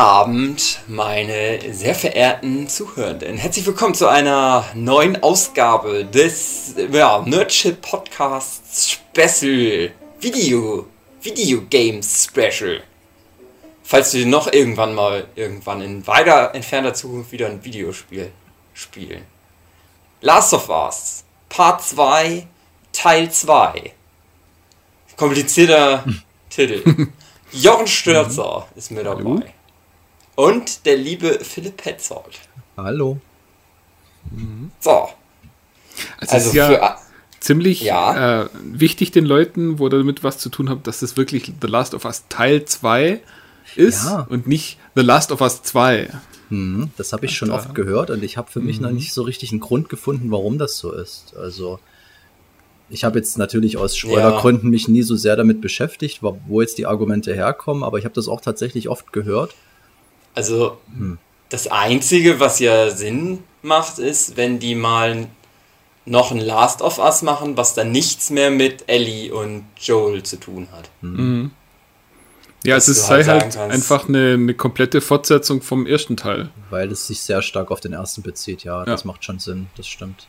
Guten Abend, meine sehr verehrten Zuhörenden. Herzlich willkommen zu einer neuen Ausgabe des ja, Nerdship Podcasts Special Video Video Games Special. Falls wir noch irgendwann mal irgendwann in weiter entfernter Zukunft wieder ein Videospiel spielen. Last of Us Part 2 Teil 2. Komplizierter Titel. Jochen Stürzer mhm. ist mit dabei. Hallo. Und der liebe Philipp Petzold. Hallo. Mhm. So. Also, also ist ja ziemlich ja. Äh, wichtig den Leuten, wo damit was zu tun hat, dass das wirklich The Last of Us Teil 2 ist ja. und nicht The Last of Us 2. Mhm, das habe ich schon oft gehört und ich habe für mich mhm. noch nicht so richtig einen Grund gefunden, warum das so ist. Also ich habe jetzt natürlich aus Spoilergründen ja. mich nie so sehr damit beschäftigt, wo jetzt die Argumente herkommen, aber ich habe das auch tatsächlich oft gehört. Also hm. das Einzige, was ja Sinn macht, ist, wenn die mal noch ein Last of Us machen, was dann nichts mehr mit Ellie und Joel zu tun hat. Hm. Mhm. Ja, es ist halt, halt einfach eine, eine, komplette Fortsetzung vom ersten Teil. Weil es sich sehr stark auf den ersten bezieht, ja, ja. das macht schon Sinn, das stimmt.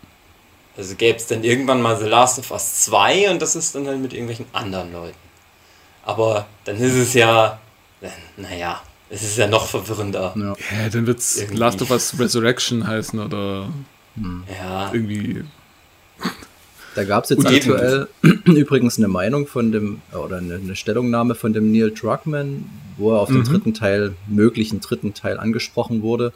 Also gäbe es dann irgendwann mal The Last of Us 2 und das ist dann halt mit irgendwelchen anderen Leuten. Aber dann ist es ja, naja, es ist ja noch verwirrender. Ja, ja dann wird es Last of Us Resurrection heißen oder hm. ja. irgendwie. Da gab es jetzt aktuell übrigens eine Meinung von dem, oder eine, eine, Stellungnahme von dem Neil Druckmann, wo er auf mhm. den dritten Teil, möglichen dritten Teil angesprochen wurde.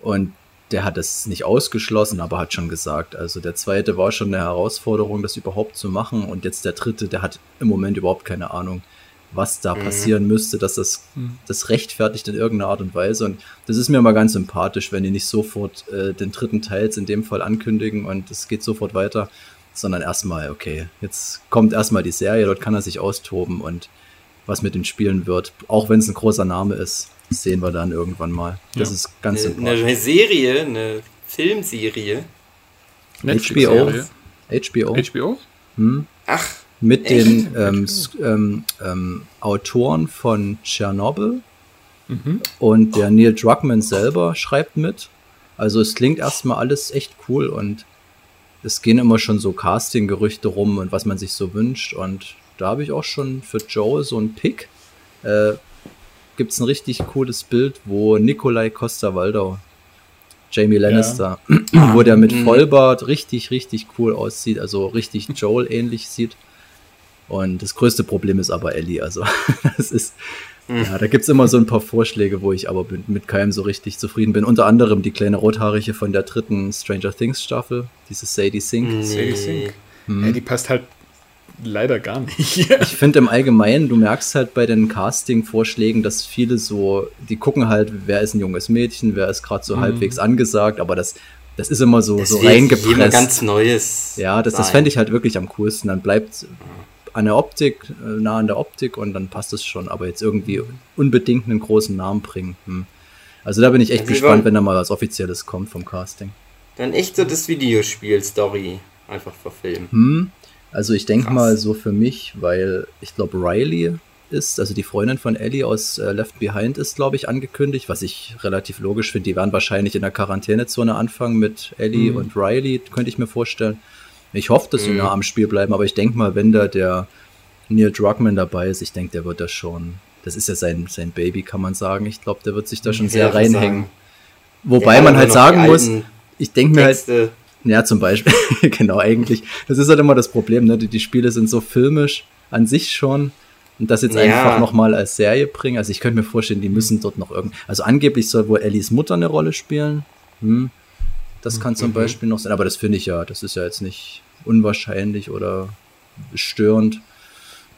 Und der hat es nicht ausgeschlossen, aber hat schon gesagt, also der zweite war schon eine Herausforderung, das überhaupt zu machen und jetzt der dritte, der hat im Moment überhaupt keine Ahnung, was da mhm. passieren müsste, dass das, mhm. das rechtfertigt in irgendeiner Art und Weise und das ist mir mal ganz sympathisch, wenn die nicht sofort äh, den dritten Teil in dem Fall ankündigen und es geht sofort weiter, sondern erstmal, okay, jetzt kommt erstmal die Serie, dort kann er sich austoben und was mit den Spielen wird, auch wenn es ein großer Name ist, sehen wir dann irgendwann mal. Das ja. ist ganz eine, eine Serie, eine Filmserie. HBO. HBO. HBO? Hm. Ach. Mit echt? den ähm, ähm, ähm, Autoren von Tschernobyl. Mhm. Und der Neil Druckmann selber schreibt mit. Also es klingt erstmal alles echt cool und es gehen immer schon so Casting-Gerüchte rum und was man sich so wünscht. Und da habe ich auch schon für Joe so einen Pick. Äh, gibt es ein richtig cooles Bild, wo Nikolai Costa-Waldau, Jamie Lannister, ja. wo der mit mhm. Vollbart richtig, richtig cool aussieht, also richtig Joel ähnlich sieht. Und das größte Problem ist aber Ellie. Also, das ist, mhm. ja, da gibt es immer so ein paar Vorschläge, wo ich aber mit keinem so richtig zufrieden bin. Unter anderem die kleine Rothaarige von der dritten Stranger Things Staffel, diese Sadie Sink. Nee. Sadie Sink. Mhm. Ja, die passt halt leider gar nicht. ich finde im Allgemeinen, du merkst halt bei den Casting-Vorschlägen, dass viele so, die gucken halt, wer ist ein junges Mädchen, wer ist gerade so mhm. halbwegs angesagt, aber das, das ist immer so, das so reingepresst. ganz Neues. Ja, das, das fände ich halt wirklich am coolsten. Dann bleibt an der Optik, äh, nah an der Optik und dann passt es schon, aber jetzt irgendwie unbedingt einen großen Namen bringen. Hm. Also da bin ich echt also gespannt, wenn da mal was Offizielles kommt vom Casting. Dann echt so das Videospiel-Story einfach verfilmen. Hm. Also ich denke mal so für mich, weil ich glaube Riley ist, also die Freundin von Ellie aus äh, Left Behind ist, glaube ich, angekündigt, was ich relativ logisch finde. Die werden wahrscheinlich in der Quarantänezone anfangen mit Ellie mhm. und Riley, könnte ich mir vorstellen. Ich hoffe, dass sie mhm. nah am Spiel bleiben, aber ich denke mal, wenn da der Neil Druckmann dabei ist, ich denke, der wird das schon, das ist ja sein, sein Baby, kann man sagen. Ich glaube, der wird sich da schon sehr reinhängen. Wobei man halt sagen muss, ich denke mir halt, ja, zum Beispiel, genau, eigentlich. Das ist halt immer das Problem, ne? Die, die, Spiele sind so filmisch an sich schon. Und das jetzt ja. einfach nochmal als Serie bringen. Also ich könnte mir vorstellen, die müssen dort noch irgend. Also angeblich soll wohl Ellies Mutter eine Rolle spielen. Hm. Das kann zum mhm. Beispiel noch sein. Aber das finde ich ja, das ist ja jetzt nicht unwahrscheinlich oder störend.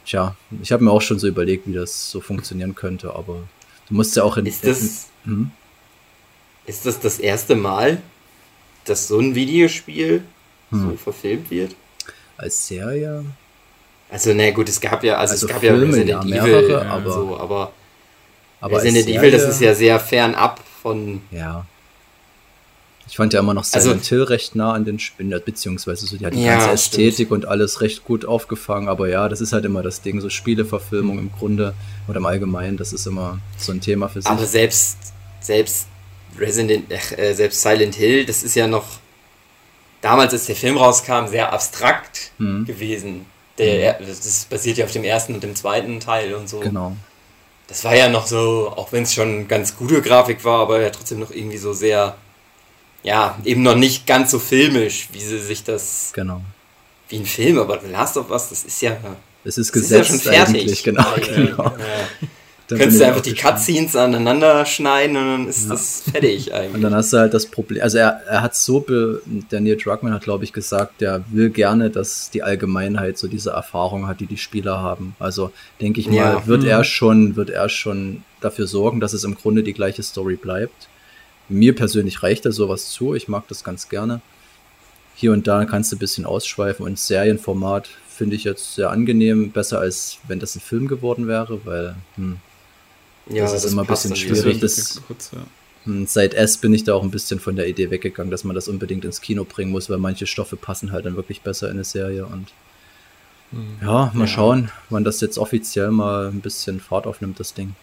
Tja, ich habe mir auch schon so überlegt, wie das so funktionieren könnte, aber du musst ja auch in. Ist das, in, hm? ist das das erste Mal, dass so ein Videospiel hm. so verfilmt wird? Als Serie? Also, na gut, es gab ja, also, also es gab Filme, ja Resident ja, Evil, mehrere, aber, so, aber, aber Resident Evil, das ist ja sehr fernab von. Ja. Ich fand ja immer noch Silent also, Hill recht nah an den Spinnen, beziehungsweise so die hat die ja, ganze Ästhetik stimmt. und alles recht gut aufgefangen. Aber ja, das ist halt immer das Ding, so Spieleverfilmung im Grunde oder im Allgemeinen, das ist immer so ein Thema für sich. Aber selbst, selbst Resident, äh, selbst Silent Hill, das ist ja noch damals, als der Film rauskam, sehr abstrakt mhm. gewesen. Der, mhm. das basiert ja auf dem ersten und dem zweiten Teil und so. Genau. Das war ja noch so, auch wenn es schon ganz gute Grafik war, aber ja trotzdem noch irgendwie so sehr, ja, eben noch nicht ganz so filmisch, wie sie sich das. Genau. Wie ein Film, aber The Last of Us, das ist ja. Es ist gesetzt ist ja schon fertig. Genau, genau. Ja. Dann Könntest du einfach die Cutscenes aneinander schneiden und dann ist ja. das fertig eigentlich. Und dann hast du halt das Problem, also er, er hat so, der Neil Druckmann hat glaube ich gesagt, der will gerne, dass die Allgemeinheit so diese Erfahrung hat, die die Spieler haben. Also denke ich mal, ja. wird mhm. er schon, wird er schon dafür sorgen, dass es im Grunde die gleiche Story bleibt. Mir persönlich reicht da sowas zu, ich mag das ganz gerne. Hier und da kannst du ein bisschen ausschweifen und Serienformat finde ich jetzt sehr angenehm, besser als wenn das ein Film geworden wäre, weil hm, ja, das ist das immer ein bisschen schwierig. Das, kurz, ja. Hm, seit S bin ich da auch ein bisschen von der Idee weggegangen, dass man das unbedingt ins Kino bringen muss, weil manche Stoffe passen halt dann wirklich besser in eine Serie und hm. ja, mal ja. schauen, wann das jetzt offiziell mal ein bisschen Fahrt aufnimmt, das Ding.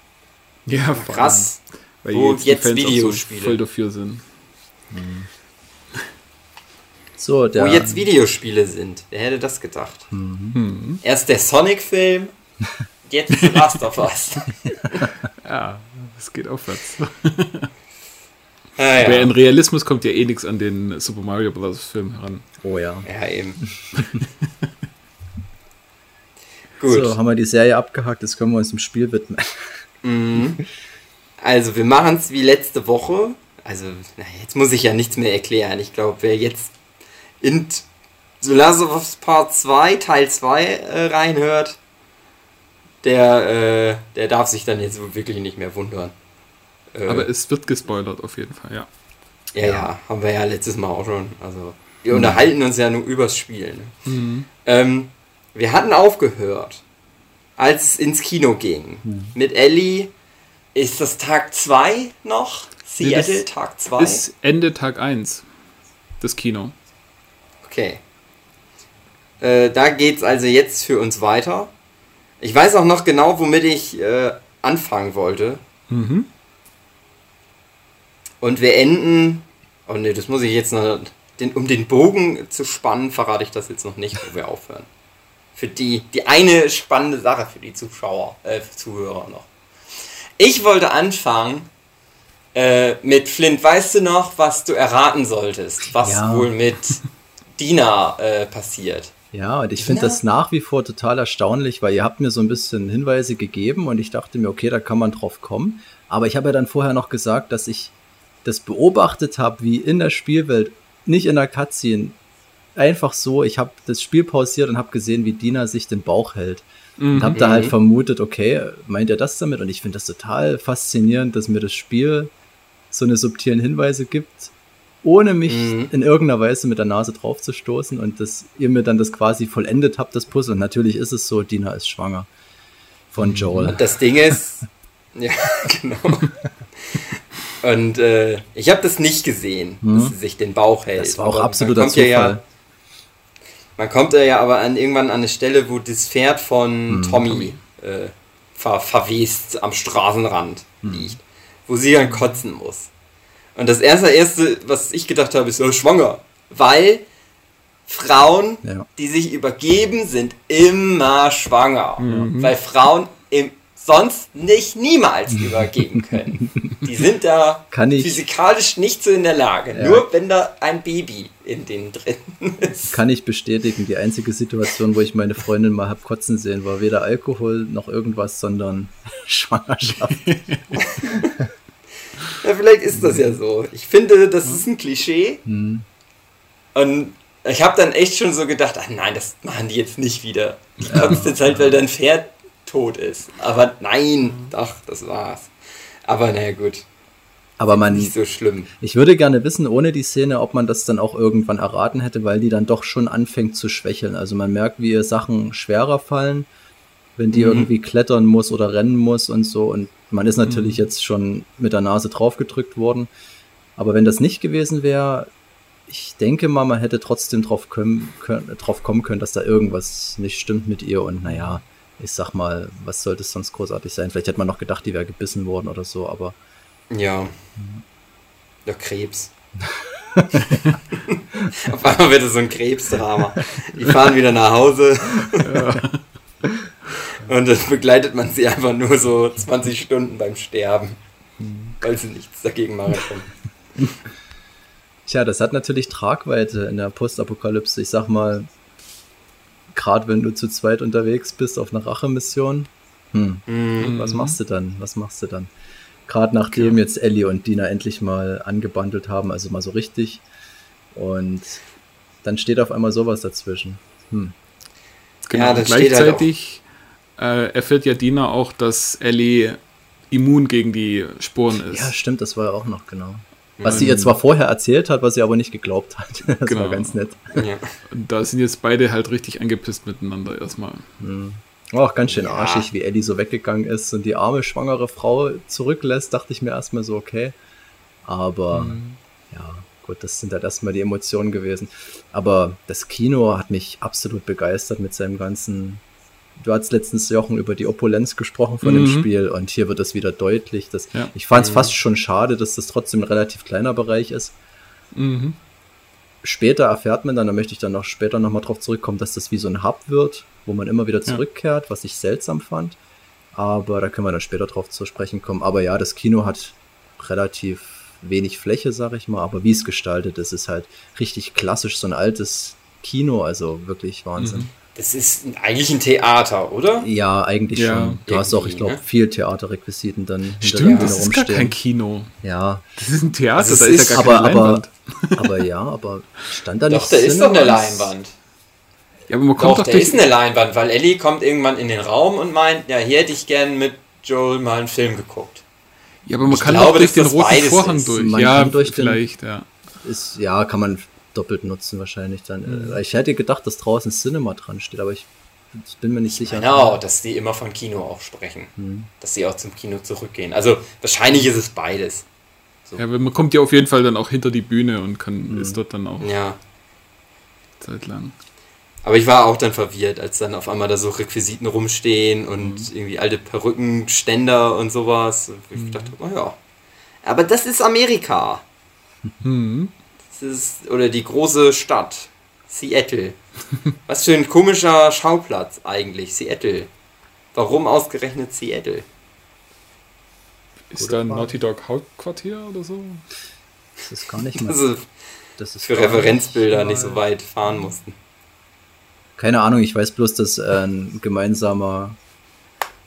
Ja, krass. Weil Wo jetzt, jetzt Videospiele so voll dafür sind. Hm. So, der, Wo jetzt Videospiele sind. Wer hätte das gedacht? Mhm. Erst der Sonic-Film, jetzt Last of Us. ja, es geht aufwärts. Ah, ja. in Realismus kommt ja eh nichts an den Super Mario Bros. Film heran. Oh ja. Ja, eben. Gut. So, haben wir die Serie abgehakt, jetzt können wir uns dem Spiel widmen. Mhm. Also, wir machen es wie letzte Woche. Also, na, jetzt muss ich ja nichts mehr erklären. Ich glaube, wer jetzt in The Last of Us Part 2, Teil 2 äh, reinhört, der, äh, der darf sich dann jetzt wirklich nicht mehr wundern. Äh, Aber es wird gespoilert auf jeden Fall, ja. Ja, ja, haben wir ja letztes Mal auch schon. Also, wir mhm. unterhalten uns ja nur übers Spiel. Ne? Mhm. Ähm, wir hatten aufgehört, als es ins Kino ging. Mhm. Mit Ellie ist das Tag 2 noch? Seattle, nee, Tag 2? Bis Ende Tag 1, das Kino. Okay. Äh, da geht's also jetzt für uns weiter. Ich weiß auch noch genau, womit ich äh, anfangen wollte. Mhm. Und wir enden. Oh ne, das muss ich jetzt noch. Den, um den Bogen zu spannen, verrate ich das jetzt noch nicht, wo wir aufhören. Für die, die eine spannende Sache für die Zuschauer, äh, Zuhörer noch. Ich wollte anfangen äh, mit Flint. Weißt du noch, was du erraten solltest, was ja. wohl mit Dina äh, passiert? Ja, und ich finde das nach wie vor total erstaunlich, weil ihr habt mir so ein bisschen Hinweise gegeben und ich dachte mir, okay, da kann man drauf kommen. Aber ich habe ja dann vorher noch gesagt, dass ich das beobachtet habe, wie in der Spielwelt, nicht in der Cutscene, einfach so, ich habe das Spiel pausiert und habe gesehen, wie Dina sich den Bauch hält. Mhm. Und habe da halt mhm. vermutet, okay, meint er das damit? Und ich finde das total faszinierend, dass mir das Spiel so eine subtilen Hinweise gibt ohne mich mhm. in irgendeiner Weise mit der Nase drauf zu stoßen und dass ihr mir dann das quasi vollendet habt, das Puzzle. Und natürlich ist es so, Dina ist schwanger von mhm. Joel. Und das Ding ist, ja, genau. Und äh, ich habe das nicht gesehen, mhm. dass sie sich den Bauch hält. Das war auch absoluter Zufall. Ja, man kommt ja aber an, irgendwann an eine Stelle, wo das Pferd von mhm. Tommy äh, ver verwest am Straßenrand mhm. liegt, wo sie dann kotzen muss. Und das erste, erste, was ich gedacht habe, ist, oh, schwanger. Weil Frauen, ja. die sich übergeben, sind immer schwanger. Mhm. Weil Frauen sonst nicht niemals übergeben können. Die sind da physikalisch nicht so in der Lage. Ja. Nur wenn da ein Baby in denen drin ist. Kann ich bestätigen. Die einzige Situation, wo ich meine Freundin mal hab kotzen sehen, war weder Alkohol noch irgendwas, sondern Schwangerschaft. Ja, vielleicht ist das ja so. Ich finde, das ist ein Klischee. Mhm. Und ich habe dann echt schon so gedacht, ach nein, das machen die jetzt nicht wieder. Ich kotze jetzt halt, weil dein Pferd tot ist. Aber nein, doch, das war's. Aber naja, gut. Aber man. Nicht so schlimm. Ich würde gerne wissen, ohne die Szene, ob man das dann auch irgendwann erraten hätte, weil die dann doch schon anfängt zu schwächeln. Also man merkt, wie ihr Sachen schwerer fallen, wenn die mhm. irgendwie klettern muss oder rennen muss und so. Und man ist natürlich mhm. jetzt schon mit der Nase drauf gedrückt worden. Aber wenn das nicht gewesen wäre, ich denke mal, man hätte trotzdem drauf, können, können, drauf kommen können, dass da irgendwas nicht stimmt mit ihr. Und naja, ich sag mal, was sollte es sonst großartig sein? Vielleicht hätte man noch gedacht, die wäre gebissen worden oder so, aber. Ja. Der Krebs. Auf einmal wird es so ein Krebsdrama. Die fahren wieder nach Hause. Ja. Und dann begleitet man sie einfach nur so 20 Stunden beim Sterben, weil sie nichts dagegen machen können. Tja, das hat natürlich Tragweite in der Postapokalypse. Ich sag mal, gerade wenn du zu zweit unterwegs bist auf einer Rachemission, hm, mhm. was machst du dann? Was machst du dann? Gerade nachdem jetzt Ellie und Dina endlich mal angebandelt haben, also mal so richtig. Und dann steht auf einmal sowas dazwischen. Hm. Genau, ja, gleichzeitig halt äh, erfährt ja Dina auch, dass Ellie immun gegen die Sporen ist. Ja, stimmt, das war ja auch noch, genau. Was sie ihr zwar vorher erzählt hat, was sie aber nicht geglaubt hat. Das genau. war ganz nett. Ja. Und da sind jetzt beide halt richtig angepisst miteinander erstmal. Mhm. Auch ganz schön ja. arschig, wie Ellie so weggegangen ist und die arme schwangere Frau zurücklässt, dachte ich mir erstmal so, okay. Aber mhm. ja, gut, das sind halt erstmal die Emotionen gewesen. Aber das Kino hat mich absolut begeistert mit seinem ganzen. Du hast letztens Jochen über die Opulenz gesprochen von mhm. dem Spiel und hier wird das wieder deutlich. Dass, ja. Ich fand es mhm. fast schon schade, dass das trotzdem ein relativ kleiner Bereich ist. Mhm. Später erfährt man dann, da möchte ich dann noch später nochmal drauf zurückkommen, dass das wie so ein Hub wird, wo man immer wieder zurückkehrt, ja. was ich seltsam fand. Aber da können wir dann später drauf zu sprechen kommen. Aber ja, das Kino hat relativ wenig Fläche, sag ich mal, aber wie es gestaltet ist, ist halt richtig klassisch, so ein altes Kino, also wirklich Wahnsinn. Mhm. Das ist eigentlich ein Theater, oder? Ja, eigentlich ja. schon. Du hast auch, ich glaube, ne? viel Theaterrequisiten dann Stimmt, das ist gar kein Kino. Ja. Das ist ein Theater, also da ist, ja gar aber, keine Leinwand. Aber, aber ja, aber stand da nicht Doch, da ist doch eine Leinwand. Ja, aber man kommt doch, doch da ist eine Leinwand, weil Ellie kommt irgendwann in den Raum und meint, ja, hier hätte ich gern mit Joel mal einen Film geguckt. Ja, aber man ich kann glaube, auch durch den roten Vorhang ist. durch. Man ja, durch vielleicht, den, ja. Ist, ja, kann man doppelt nutzen wahrscheinlich dann. Mhm. Ich hätte gedacht, dass draußen Cinema dran steht, aber ich bin mir nicht sicher. Genau, dass die immer von Kino auch sprechen. Mhm. Dass sie auch zum Kino zurückgehen. Also wahrscheinlich ist es beides. So. Ja, man kommt ja auf jeden Fall dann auch hinter die Bühne und kann mhm. ist dort dann auch ja. Zeit lang. Aber ich war auch dann verwirrt, als dann auf einmal da so Requisiten rumstehen und mhm. irgendwie alte Perückenständer und sowas. Und ich mhm. dachte, oh ja. Aber das ist Amerika. Mhm. Ist, oder die große Stadt. Seattle. Was für ein komischer Schauplatz eigentlich, Seattle. Warum ausgerechnet Seattle? Ist da ein Naughty Dog Hauptquartier oder so? Das ist gar nicht mal. Also, das ist für Referenzbilder nicht, nicht so weit fahren mussten. Keine Ahnung, ich weiß bloß, dass ein gemeinsamer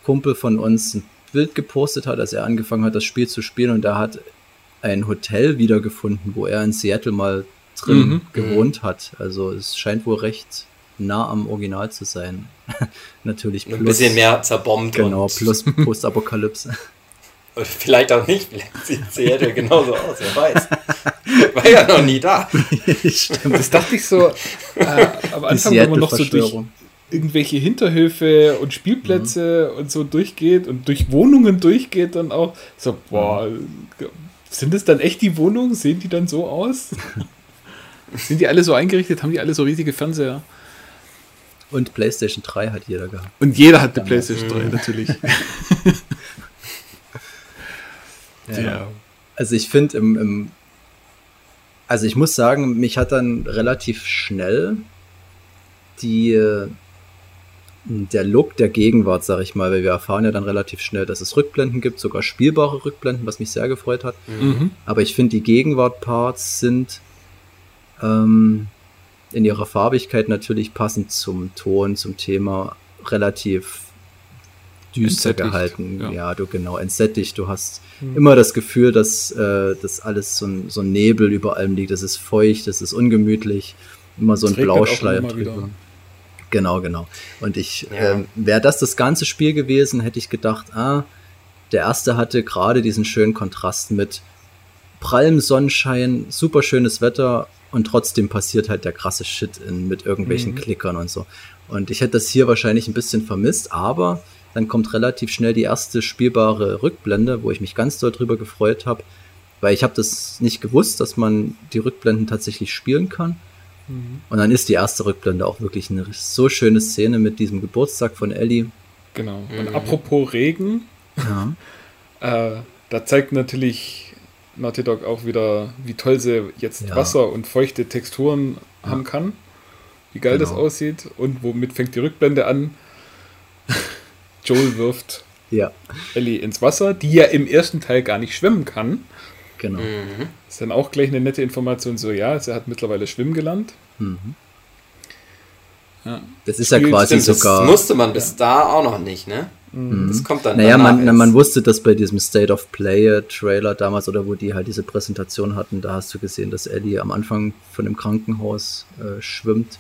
Kumpel von uns ein Bild gepostet hat, als er angefangen hat, das Spiel zu spielen und er hat ein Hotel wiedergefunden, wo er in Seattle mal drin mhm. gewohnt hat. Also es scheint wohl recht nah am Original zu sein. Natürlich plus, ein bisschen mehr zerbombt. Genau, plus Postapokalypse. Vielleicht auch nicht, vielleicht sieht Seattle genauso aus, wer weiß. War ja noch nie da. Stimmt, das dachte ich so äh, am Anfang, wenn man noch so durch irgendwelche Hinterhöfe und Spielplätze mhm. und so durchgeht und durch Wohnungen durchgeht dann auch, so, boah, sind das dann echt die Wohnungen? Sehen die dann so aus? sind die alle so eingerichtet? Haben die alle so riesige Fernseher? Und PlayStation 3 hat jeder gehabt. Und jeder hat eine PlayStation 3, natürlich. Ja. Also ich finde im, im, also ich muss sagen, mich hat dann relativ schnell die der Look der Gegenwart, sag ich mal, weil wir erfahren ja dann relativ schnell, dass es Rückblenden gibt, sogar spielbare Rückblenden, was mich sehr gefreut hat. Mhm. Aber ich finde, die Gegenwart-Parts sind ähm, in ihrer Farbigkeit natürlich passend zum Ton, zum Thema relativ düster gehalten. Ja. ja. du genau, entsättigt. Du hast mhm. immer das Gefühl, dass äh, das alles so ein, so ein Nebel über allem liegt. Es ist feucht, es ist ungemütlich, immer so ein Blauschleier drüber. Genau, genau. Und ich, ja. ähm, wäre das das ganze Spiel gewesen, hätte ich gedacht, ah, der erste hatte gerade diesen schönen Kontrast mit prallem Sonnenschein, super schönes Wetter und trotzdem passiert halt der krasse Shit in, mit irgendwelchen mhm. Klickern und so. Und ich hätte das hier wahrscheinlich ein bisschen vermisst, aber dann kommt relativ schnell die erste spielbare Rückblende, wo ich mich ganz doll drüber gefreut habe. weil ich habe das nicht gewusst, dass man die Rückblenden tatsächlich spielen kann. Mhm. Und dann ist die erste Rückblende auch wirklich eine so schöne Szene mit diesem Geburtstag von Ellie. Genau. Und mhm. apropos Regen, ja. äh, da zeigt natürlich Naughty Dog auch wieder, wie toll sie jetzt ja. Wasser und feuchte Texturen ja. haben kann. Wie geil genau. das aussieht. Und womit fängt die Rückblende an? Joel wirft ja. Ellie ins Wasser, die ja im ersten Teil gar nicht schwimmen kann. Genau. Mhm. Ist dann auch gleich eine nette Information, so ja, sie hat mittlerweile schwimmen gelernt. Mhm. Ja. Das ist ja quasi Stimmt, sogar. Das musste man bis ja. da auch noch nicht, ne? Mhm. Das kommt dann. Naja, man, man, wusste das bei diesem State of Play Trailer damals oder wo die halt diese Präsentation hatten, da hast du gesehen, dass Ellie am Anfang von dem Krankenhaus äh, schwimmt.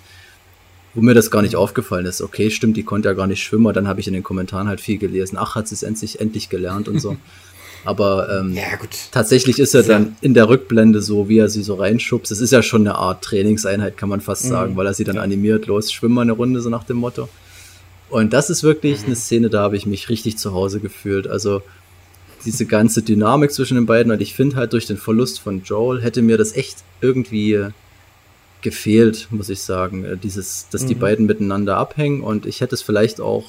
Wo mir das gar nicht aufgefallen ist. Okay, stimmt, die konnte ja gar nicht schwimmen, dann habe ich in den Kommentaren halt viel gelesen. Ach, hat sie es endlich, endlich gelernt und so. Aber ähm, ja, tatsächlich ist er dann in der Rückblende so, wie er sie so reinschubst. Es ist ja schon eine Art Trainingseinheit, kann man fast mhm. sagen, weil er sie dann ja. animiert, los, schwimmen mal eine Runde, so nach dem Motto. Und das ist wirklich mhm. eine Szene, da habe ich mich richtig zu Hause gefühlt. Also diese ganze Dynamik zwischen den beiden und ich finde halt durch den Verlust von Joel hätte mir das echt irgendwie gefehlt, muss ich sagen. Äh, dieses, dass mhm. die beiden miteinander abhängen und ich hätte es vielleicht auch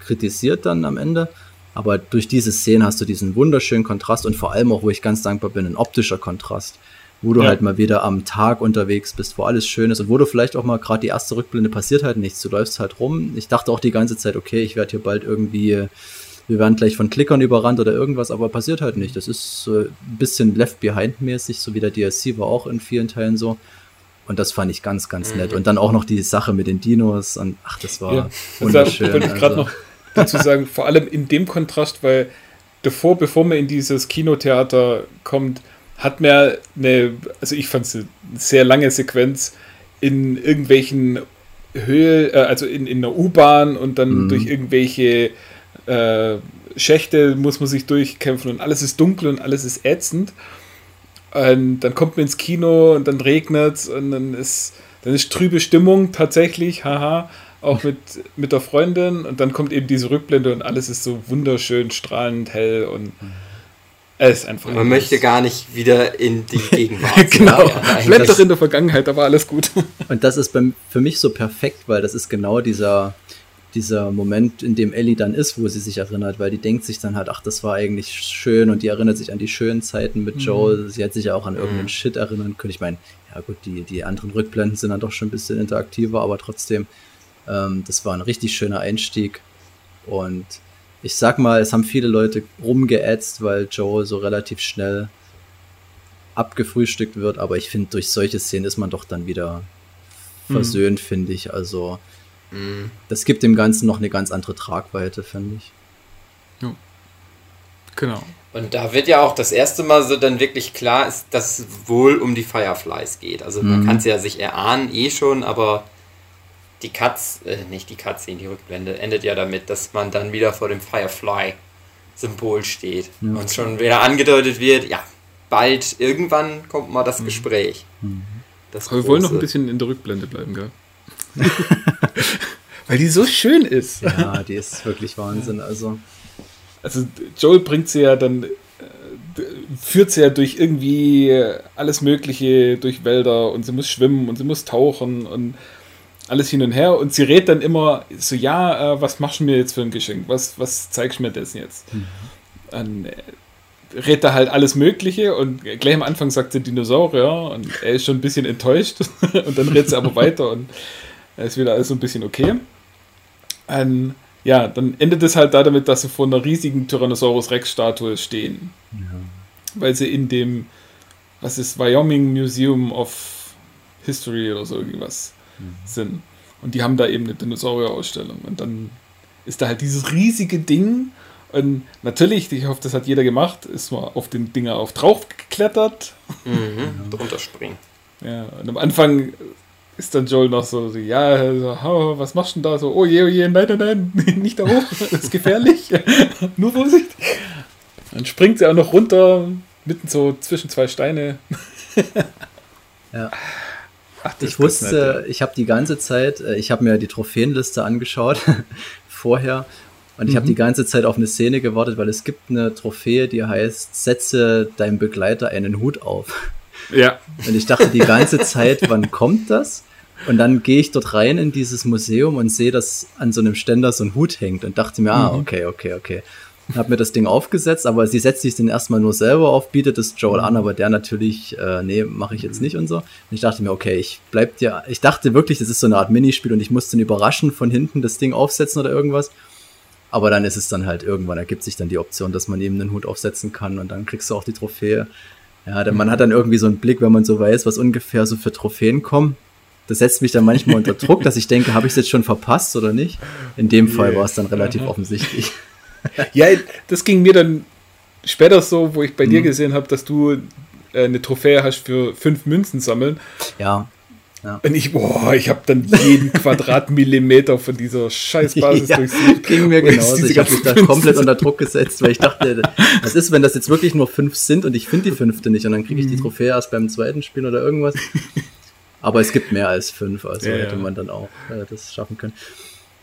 kritisiert dann am Ende, aber durch diese Szene hast du diesen wunderschönen Kontrast und vor allem auch, wo ich ganz dankbar bin, ein optischer Kontrast, wo du ja. halt mal wieder am Tag unterwegs bist, wo alles schön ist und wo du vielleicht auch mal gerade die erste Rückblende passiert halt nichts. Du läufst halt rum. Ich dachte auch die ganze Zeit, okay, ich werde hier bald irgendwie, wir werden gleich von Klickern überrannt oder irgendwas, aber passiert halt nicht. Das ist so ein bisschen Left Behind mäßig, so wie der DLC war auch in vielen Teilen so. Und das fand ich ganz, ganz nett. Mhm. Und dann auch noch die Sache mit den Dinos und ach, das war ja. wunderschön. Ich gerade also. noch dazu sagen, vor allem in dem Kontrast, weil davor, bevor man in dieses Kinotheater kommt, hat mir eine, also ich fand es eine sehr lange Sequenz in irgendwelchen Höhe, äh, also in, in einer U-Bahn und dann mhm. durch irgendwelche äh, Schächte muss man sich durchkämpfen und alles ist dunkel und alles ist ätzend. Und dann kommt man ins Kino und dann regnet es und dann ist, dann ist trübe Stimmung tatsächlich, haha auch mit, mit der Freundin und dann kommt eben diese Rückblende und alles ist so wunderschön, strahlend hell und es ist einfach. Man möchte gar nicht wieder in die Gegenwart. genau. Ja, Bleibt doch in der Vergangenheit, da war alles gut. und das ist beim, für mich so perfekt, weil das ist genau dieser, dieser Moment, in dem Ellie dann ist, wo sie sich erinnert, weil die denkt sich dann halt, ach, das war eigentlich schön und die erinnert sich an die schönen Zeiten mit mhm. Joel. Sie hat sich ja auch an irgendeinen mhm. Shit erinnern können. Ich meine, ja gut, die, die anderen Rückblenden sind dann doch schon ein bisschen interaktiver, aber trotzdem ähm, das war ein richtig schöner Einstieg. Und ich sag mal, es haben viele Leute rumgeätzt, weil Joel so relativ schnell abgefrühstückt wird, aber ich finde, durch solche Szenen ist man doch dann wieder mhm. versöhnt, mhm. finde ich. Also, mhm. das gibt dem Ganzen noch eine ganz andere Tragweite, finde ich. Ja. Genau. Und da wird ja auch das erste Mal so dann wirklich klar, ist, dass es wohl um die Fireflies geht. Also man mhm. kann es ja sich erahnen, eh schon, aber die Katz, äh, nicht die Katze in die Rückblende, endet ja damit, dass man dann wieder vor dem Firefly-Symbol steht ja. und schon wieder angedeutet wird, ja, bald, irgendwann kommt mal das mhm. Gespräch. Mhm. Das Aber wir wollen noch ein bisschen in der Rückblende bleiben, gell? Weil die so schön ist. Ja, die ist wirklich Wahnsinn. Also, also Joel bringt sie ja dann, äh, führt sie ja durch irgendwie alles Mögliche, durch Wälder und sie muss schwimmen und sie muss tauchen und alles hin und her und sie redet dann immer so, ja, äh, was machst du mir jetzt für ein Geschenk? Was, was zeigst du mir das jetzt? Mhm. Dann äh, redet er halt alles Mögliche und gleich am Anfang sagt sie Dinosaurier und er ist schon ein bisschen enttäuscht und dann redet sie aber weiter und er ist wieder alles so ein bisschen okay. Und, ja, dann endet es halt da damit, dass sie vor einer riesigen Tyrannosaurus Rex-Statue stehen. Ja. Weil sie in dem, was ist, Wyoming Museum of History oder so irgendwas mhm. sind. Und die haben da eben eine Dinosaurier-Ausstellung. Und dann ist da halt dieses riesige Ding. Und natürlich, ich hoffe, das hat jeder gemacht, ist mal auf den Dinger auf drauf geklettert. Mhm, drunter springen. Ja, und am Anfang ist dann Joel noch so, ja, so, was machst du denn da? So, oh je, oh je, nein, nein, nein, nicht da hoch, das ist gefährlich. Nur Vorsicht. Dann springt sie auch noch runter, mitten so zwischen zwei Steine. ja. Ach, ich wusste, ich habe die ganze Zeit, äh, ich habe mir die Trophäenliste angeschaut vorher Und ich mhm. habe die ganze Zeit auf eine Szene gewartet, weil es gibt eine Trophäe, die heißt, setze deinem Begleiter einen Hut auf. Ja. Und ich dachte die ganze Zeit, wann kommt das? Und dann gehe ich dort rein in dieses Museum und sehe, dass an so einem Ständer so ein Hut hängt und dachte mir, ah, mhm. okay, okay, okay. Hab mir das Ding aufgesetzt, aber sie setzt sich den erstmal nur selber auf, bietet es Joel an, aber der natürlich, äh, nee, mache ich jetzt nicht und so. Und ich dachte mir, okay, ich bleib dir, ich dachte wirklich, das ist so eine Art Minispiel und ich musste ihn überraschen von hinten das Ding aufsetzen oder irgendwas. Aber dann ist es dann halt irgendwann, ergibt sich dann die Option, dass man eben einen Hut aufsetzen kann und dann kriegst du auch die Trophäe. Ja, denn man hat dann irgendwie so einen Blick, wenn man so weiß, was ungefähr so für Trophäen kommen. Das setzt mich dann manchmal unter Druck, dass ich denke, habe ich es jetzt schon verpasst oder nicht? In dem Fall war es dann relativ offensichtlich. Ja, das ging mir dann später so, wo ich bei mhm. dir gesehen habe, dass du äh, eine Trophäe hast für fünf Münzen sammeln. Ja. Ja. Und ich, boah, ich habe dann jeden Quadratmillimeter von dieser Scheißbasis ja, durchsucht. Ging mir genauso. Ich habe mich da komplett unter Druck gesetzt, weil ich dachte, was ist, wenn das jetzt wirklich nur fünf sind und ich finde die fünfte nicht und dann kriege ich die mhm. Trophäe erst beim zweiten Spiel oder irgendwas. Aber es gibt mehr als fünf, also ja, hätte man dann auch äh, das schaffen können.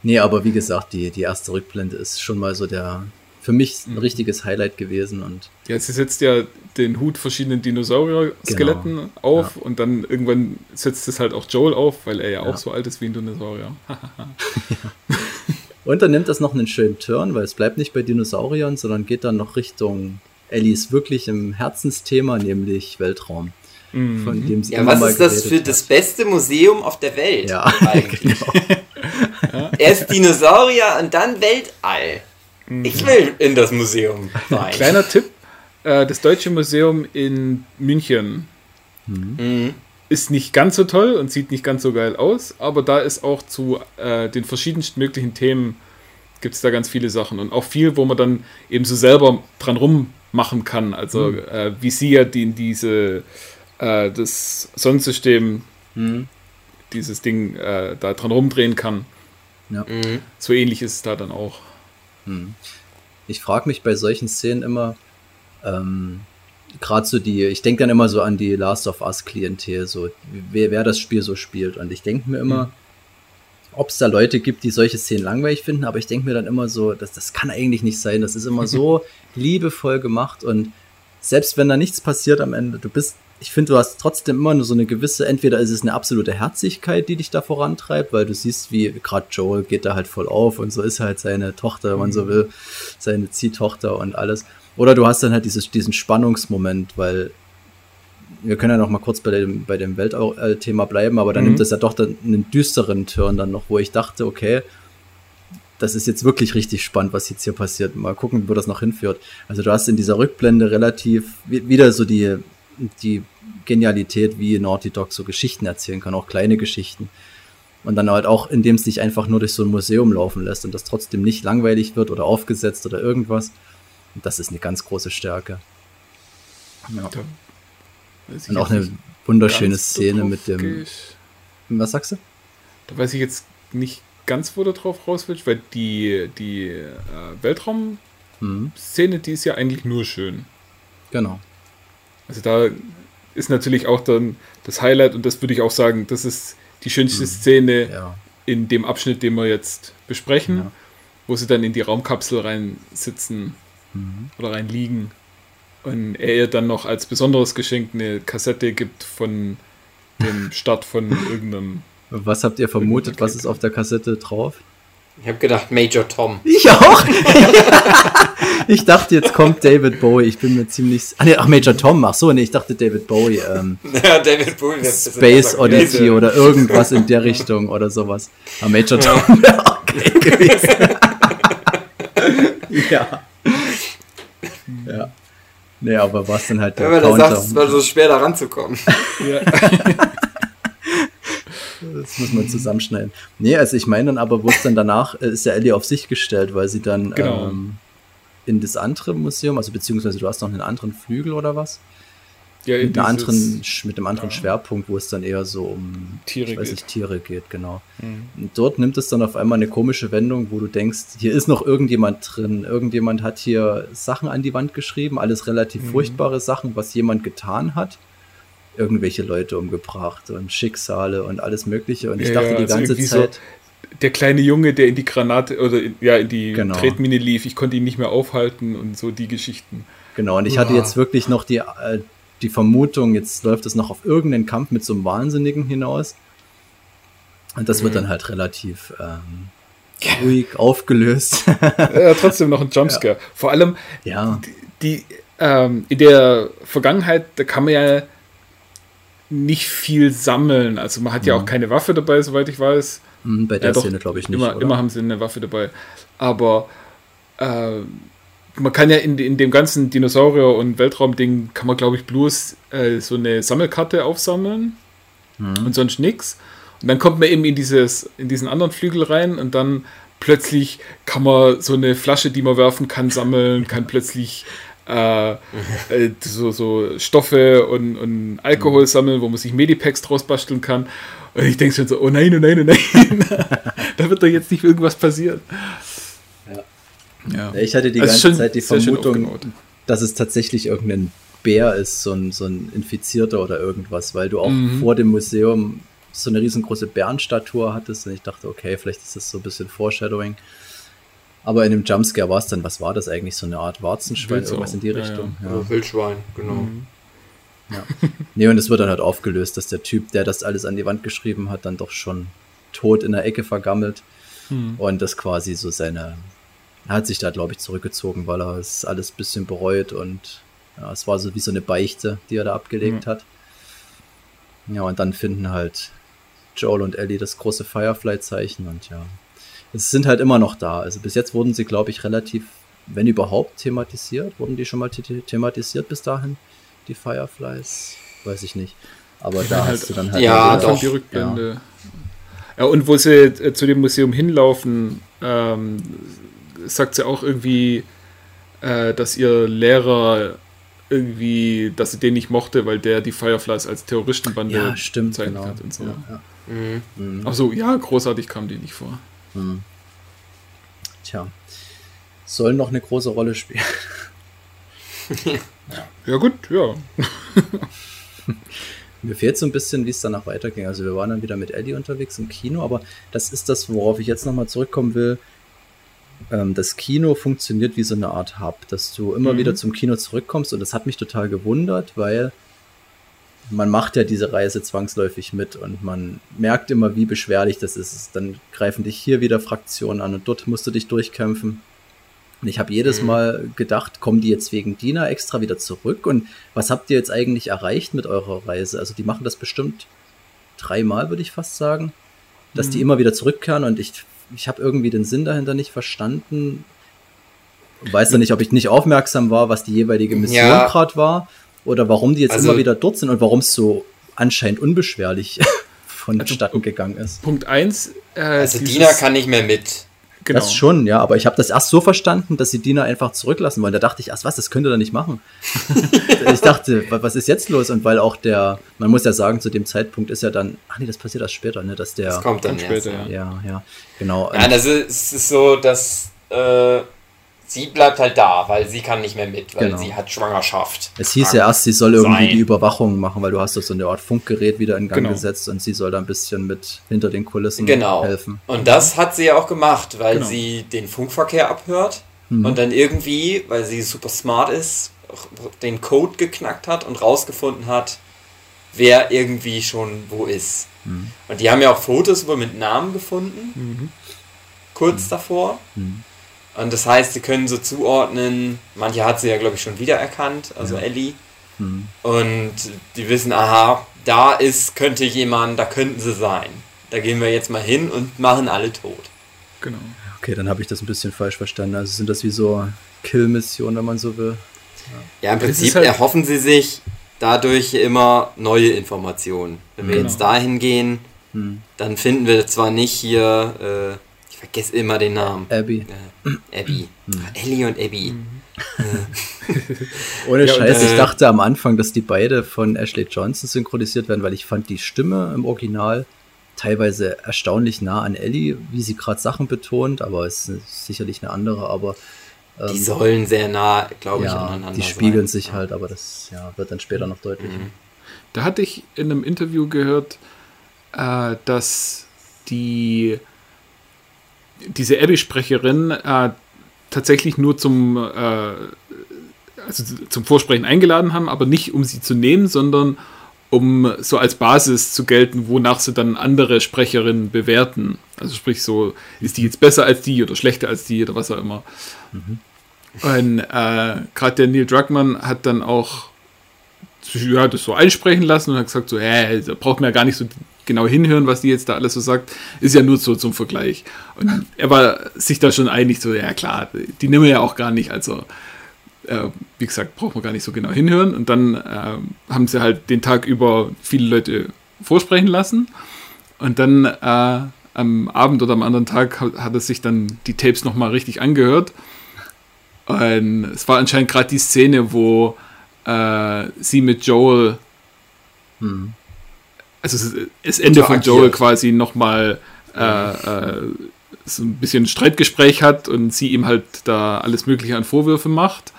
Nee, aber wie gesagt, die, die erste Rückblende ist schon mal so der, für mich ein mhm. richtiges Highlight gewesen. Und ja, sie setzt ja den Hut verschiedenen Dinosaurier-Skeletten genau. auf ja. und dann irgendwann setzt es halt auch Joel auf, weil er ja, ja. auch so alt ist wie ein Dinosaurier. und dann nimmt das noch einen schönen Turn, weil es bleibt nicht bei Dinosauriern, sondern geht dann noch Richtung Ellies wirklichem Herzensthema, nämlich Weltraum. Mhm. Von dem sie ja, was ist das für hat. das beste Museum auf der Welt? Ja, eigentlich. Genau. Erst Dinosaurier und dann Weltall. Ich will in das Museum rein. Kleiner Tipp: äh, Das Deutsche Museum in München mhm. ist nicht ganz so toll und sieht nicht ganz so geil aus, aber da ist auch zu äh, den verschiedensten möglichen Themen gibt es da ganz viele Sachen und auch viel, wo man dann eben so selber dran rummachen kann. Also mhm. äh, wie sie ja die, diese äh, das Sonnensystem, mhm. dieses Ding äh, da dran rumdrehen kann. Ja. Mhm. So ähnlich ist es da dann auch. Hm. Ich frage mich bei solchen Szenen immer, ähm, gerade so die, ich denke dann immer so an die Last of Us Klientel, so wer, wer das Spiel so spielt. Und ich denke mir immer, mhm. ob es da Leute gibt, die solche Szenen langweilig finden, aber ich denke mir dann immer so, das, das kann eigentlich nicht sein. Das ist immer so liebevoll gemacht und selbst wenn da nichts passiert am Ende, du bist ich finde, du hast trotzdem immer nur so eine gewisse, entweder ist es eine absolute Herzlichkeit, die dich da vorantreibt, weil du siehst, wie gerade Joel geht da halt voll auf und so ist halt seine Tochter, wenn man so mhm. will, seine Ziehtochter und alles. Oder du hast dann halt dieses, diesen Spannungsmoment, weil wir können ja noch mal kurz bei dem, bei dem Weltthema bleiben, aber dann mhm. nimmt das ja doch dann einen düsteren Turn dann noch, wo ich dachte, okay, das ist jetzt wirklich richtig spannend, was jetzt hier passiert. Mal gucken, wo das noch hinführt. Also du hast in dieser Rückblende relativ wieder so die die Genialität, wie Naughty Dog so Geschichten erzählen kann, auch kleine Geschichten. Und dann halt auch, indem es sich einfach nur durch so ein Museum laufen lässt und das trotzdem nicht langweilig wird oder aufgesetzt oder irgendwas. Und das ist eine ganz große Stärke. Ja. Und auch eine wunderschöne Szene mit dem. Was sagst du? Da weiß ich jetzt nicht ganz, wo du drauf raus willst, weil die, die äh, Weltraum-Szene, mhm. die ist ja eigentlich nur schön. Genau. Also da ist natürlich auch dann das Highlight und das würde ich auch sagen, das ist die schönste mhm. Szene ja. in dem Abschnitt, den wir jetzt besprechen, ja. wo sie dann in die Raumkapsel rein sitzen mhm. oder rein liegen und er ihr dann noch als besonderes Geschenk eine Kassette gibt von dem Start von irgendeinem. Was habt ihr vermutet? Was ist auf der Kassette drauf? Ich habe gedacht Major Tom. Ich auch. ich dachte, jetzt kommt David Bowie. Ich bin mir ziemlich. Ach, nee, ach Major Tom. Ach so, nee, ich dachte David Bowie. Ähm, ja, David Bowie. Space Odyssey oder irgendwas in der Richtung oder sowas. Aber Major Tom wäre okay gewesen. ja. Ja. Nee, aber was denn halt der ja, Counter? Sagst, es war so schwer da ranzukommen. ja. Das muss man zusammenschneiden. Nee, also ich meine dann aber, wo es dann danach, äh, ist ja Ellie auf sich gestellt, weil sie dann genau. ähm, in das andere Museum, also beziehungsweise du hast noch einen anderen Flügel oder was? Ja, mit, dieses, anderen, mit einem anderen ja. Schwerpunkt, wo es dann eher so um Tiere, weiß ich, Tiere geht, genau. Mhm. Und dort nimmt es dann auf einmal eine komische Wendung, wo du denkst, hier ist noch irgendjemand drin. Irgendjemand hat hier Sachen an die Wand geschrieben, alles relativ mhm. furchtbare Sachen, was jemand getan hat irgendwelche Leute umgebracht und Schicksale und alles Mögliche. Und ich ja, dachte die also ganze Zeit. der kleine Junge, der in die Granate oder in, ja in die genau. Tretmine lief, ich konnte ihn nicht mehr aufhalten und so die Geschichten. Genau, und ich hatte jetzt wirklich noch die, äh, die Vermutung, jetzt läuft es noch auf irgendeinen Kampf mit so einem Wahnsinnigen hinaus. Und das mhm. wird dann halt relativ ähm, ruhig aufgelöst. ja, trotzdem noch ein Jumpscare. Ja. Vor allem ja. die, die ähm, in der Vergangenheit, da kann man ja nicht viel sammeln. Also man hat ja, ja auch mhm. keine Waffe dabei, soweit ich weiß. Mhm, bei der ja, Szene glaube ich nicht. Immer, immer, haben sie eine Waffe dabei. Aber äh, man kann ja in, in dem ganzen Dinosaurier- und Weltraumding, kann man glaube ich bloß äh, so eine Sammelkarte aufsammeln mhm. und sonst nichts. Und dann kommt man eben in, dieses, in diesen anderen Flügel rein und dann plötzlich kann man so eine Flasche, die man werfen kann, sammeln, kann plötzlich äh, äh, so, so Stoffe und, und Alkohol sammeln, wo man sich Medipacks draus basteln kann. Und ich denke schon so, oh nein, oh nein, oh nein, da wird doch jetzt nicht irgendwas passieren. Ja. Ich hatte die also ganze Zeit die Vermutung, dass es tatsächlich irgendein Bär ist, so ein, so ein Infizierter oder irgendwas, weil du auch mhm. vor dem Museum so eine riesengroße Bärenstatue hattest und ich dachte, okay, vielleicht ist das so ein bisschen Foreshadowing. Aber in dem Jumpscare war es dann, was war das eigentlich? So eine Art Warzenschwein, Wildsau. irgendwas in die Richtung. Ja, ja. Wildschwein, genau. Mhm. Ja. nee, und es wird dann halt aufgelöst, dass der Typ, der das alles an die Wand geschrieben hat, dann doch schon tot in der Ecke vergammelt. Mhm. Und das quasi so seine. Er hat sich da, glaube ich, zurückgezogen, weil er es alles ein bisschen bereut und ja, es war so wie so eine Beichte, die er da abgelegt mhm. hat. Ja, und dann finden halt Joel und Ellie das große Firefly-Zeichen und ja, es sind halt immer noch da. Also bis jetzt wurden sie, glaube ich, relativ, wenn überhaupt, thematisiert. Wurden die schon mal thematisiert bis dahin, die Fireflies? Weiß ich nicht. Aber da halt, hast du dann halt ja, doch. die Rückblende. Ja. ja. und wo sie äh, zu dem Museum hinlaufen, ähm, sagt sie auch irgendwie, äh, dass ihr Lehrer irgendwie, dass sie den nicht mochte, weil der die Fireflies als Terroristenbande ja, stimmt, genau. hat und so. Ja, ja. Mhm. mhm. Ach so, ja, großartig kam die nicht vor. Mhm. Tja, soll noch eine große Rolle spielen. ja gut, ja. Mir fehlt so ein bisschen, wie es danach weiterging. Also wir waren dann wieder mit Eddie unterwegs im Kino, aber das ist das, worauf ich jetzt nochmal zurückkommen will. Ähm, das Kino funktioniert wie so eine Art Hub, dass du immer mhm. wieder zum Kino zurückkommst und das hat mich total gewundert, weil man macht ja diese Reise zwangsläufig mit und man merkt immer, wie beschwerlich das ist. Dann greifen dich hier wieder Fraktionen an und dort musst du dich durchkämpfen. Und ich habe jedes mhm. Mal gedacht, kommen die jetzt wegen Dina extra wieder zurück? Und was habt ihr jetzt eigentlich erreicht mit eurer Reise? Also die machen das bestimmt dreimal, würde ich fast sagen, dass mhm. die immer wieder zurückkehren und ich, ich habe irgendwie den Sinn dahinter nicht verstanden. Weiß dann nicht, ob ich nicht aufmerksam war, was die jeweilige Mission ja. gerade war oder warum die jetzt also, immer wieder dort sind und warum es so anscheinend unbeschwerlich vonstatten also, gegangen ist. Punkt 1. Äh, also Dina kann nicht mehr mit. Genau. Das schon, ja, aber ich habe das erst so verstanden, dass sie Dina einfach zurücklassen wollen. Da dachte ich erst, was, das könnte er nicht machen. ich dachte, was ist jetzt los? Und weil auch der, man muss ja sagen, zu dem Zeitpunkt ist ja dann, ach nee, das passiert erst später, ne, dass der. Das kommt dann später, ja. ja. Ja, genau. Ja, das ist, ist so, dass äh, sie bleibt halt da, weil sie kann nicht mehr mit, weil genau. sie hat Schwangerschaft. Es hieß ja erst, sie soll irgendwie sein. die Überwachung machen, weil du hast doch so eine Art Funkgerät wieder in Gang genau. gesetzt und sie soll da ein bisschen mit hinter den Kulissen genau. helfen. Und das hat sie ja auch gemacht, weil genau. sie den Funkverkehr abhört mhm. und dann irgendwie, weil sie super smart ist, den Code geknackt hat und rausgefunden hat, wer irgendwie schon wo ist. Mhm. Und die haben ja auch Fotos wohl mit Namen gefunden, mhm. kurz mhm. davor. Mhm. Und das heißt, sie können so zuordnen, manche hat sie ja, glaube ich, schon wiedererkannt, also ja. Ellie. Mhm. Und die wissen, aha, da ist, könnte jemand, da könnten sie sein. Da gehen wir jetzt mal hin und machen alle tot. Genau. Okay, dann habe ich das ein bisschen falsch verstanden. Also sind das wie so Kill-Missionen, wenn man so will. Ja, ja im Prinzip halt erhoffen sie sich dadurch immer neue Informationen. Wenn wir genau. jetzt dahin gehen, hm. dann finden wir zwar nicht hier äh, vergesse immer den Namen. Abby. Äh, Abby. Hm. Ellie und Abby. Mhm. Ohne ja, Scheiß, ich äh, dachte am Anfang, dass die beide von Ashley Johnson synchronisiert werden, weil ich fand die Stimme im Original teilweise erstaunlich nah an Ellie, wie sie gerade Sachen betont, aber es ist sicherlich eine andere, aber ähm, die sollen sehr nah, glaube ja, ich, aneinander Die spiegeln sein. sich halt, aber das ja, wird dann später noch deutlich. Mhm. Da hatte ich in einem Interview gehört, äh, dass die diese Abby-Sprecherin äh, tatsächlich nur zum, äh, also zum Vorsprechen eingeladen haben, aber nicht um sie zu nehmen, sondern um so als Basis zu gelten, wonach sie dann andere Sprecherinnen bewerten. Also sprich so, ist die jetzt besser als die oder schlechter als die oder was auch immer. Mhm. Und äh, gerade der Neil Druckmann hat dann auch ja, das so einsprechen lassen und hat gesagt so, hä, da braucht man ja gar nicht so genau hinhören, was die jetzt da alles so sagt, ist ja nur so zum Vergleich. Und er war sich da schon einig, so, ja klar, die nehmen wir ja auch gar nicht, also äh, wie gesagt, braucht man gar nicht so genau hinhören. Und dann äh, haben sie halt den Tag über viele Leute vorsprechen lassen. Und dann äh, am Abend oder am anderen Tag hat, er sich dann die Tapes nochmal richtig angehört. Und es war anscheinend gerade die Szene, wo äh, sie mit Joel hm also das Ende von Joel quasi nochmal äh, äh, so ein bisschen Streitgespräch hat und sie ihm halt da alles Mögliche an Vorwürfe macht.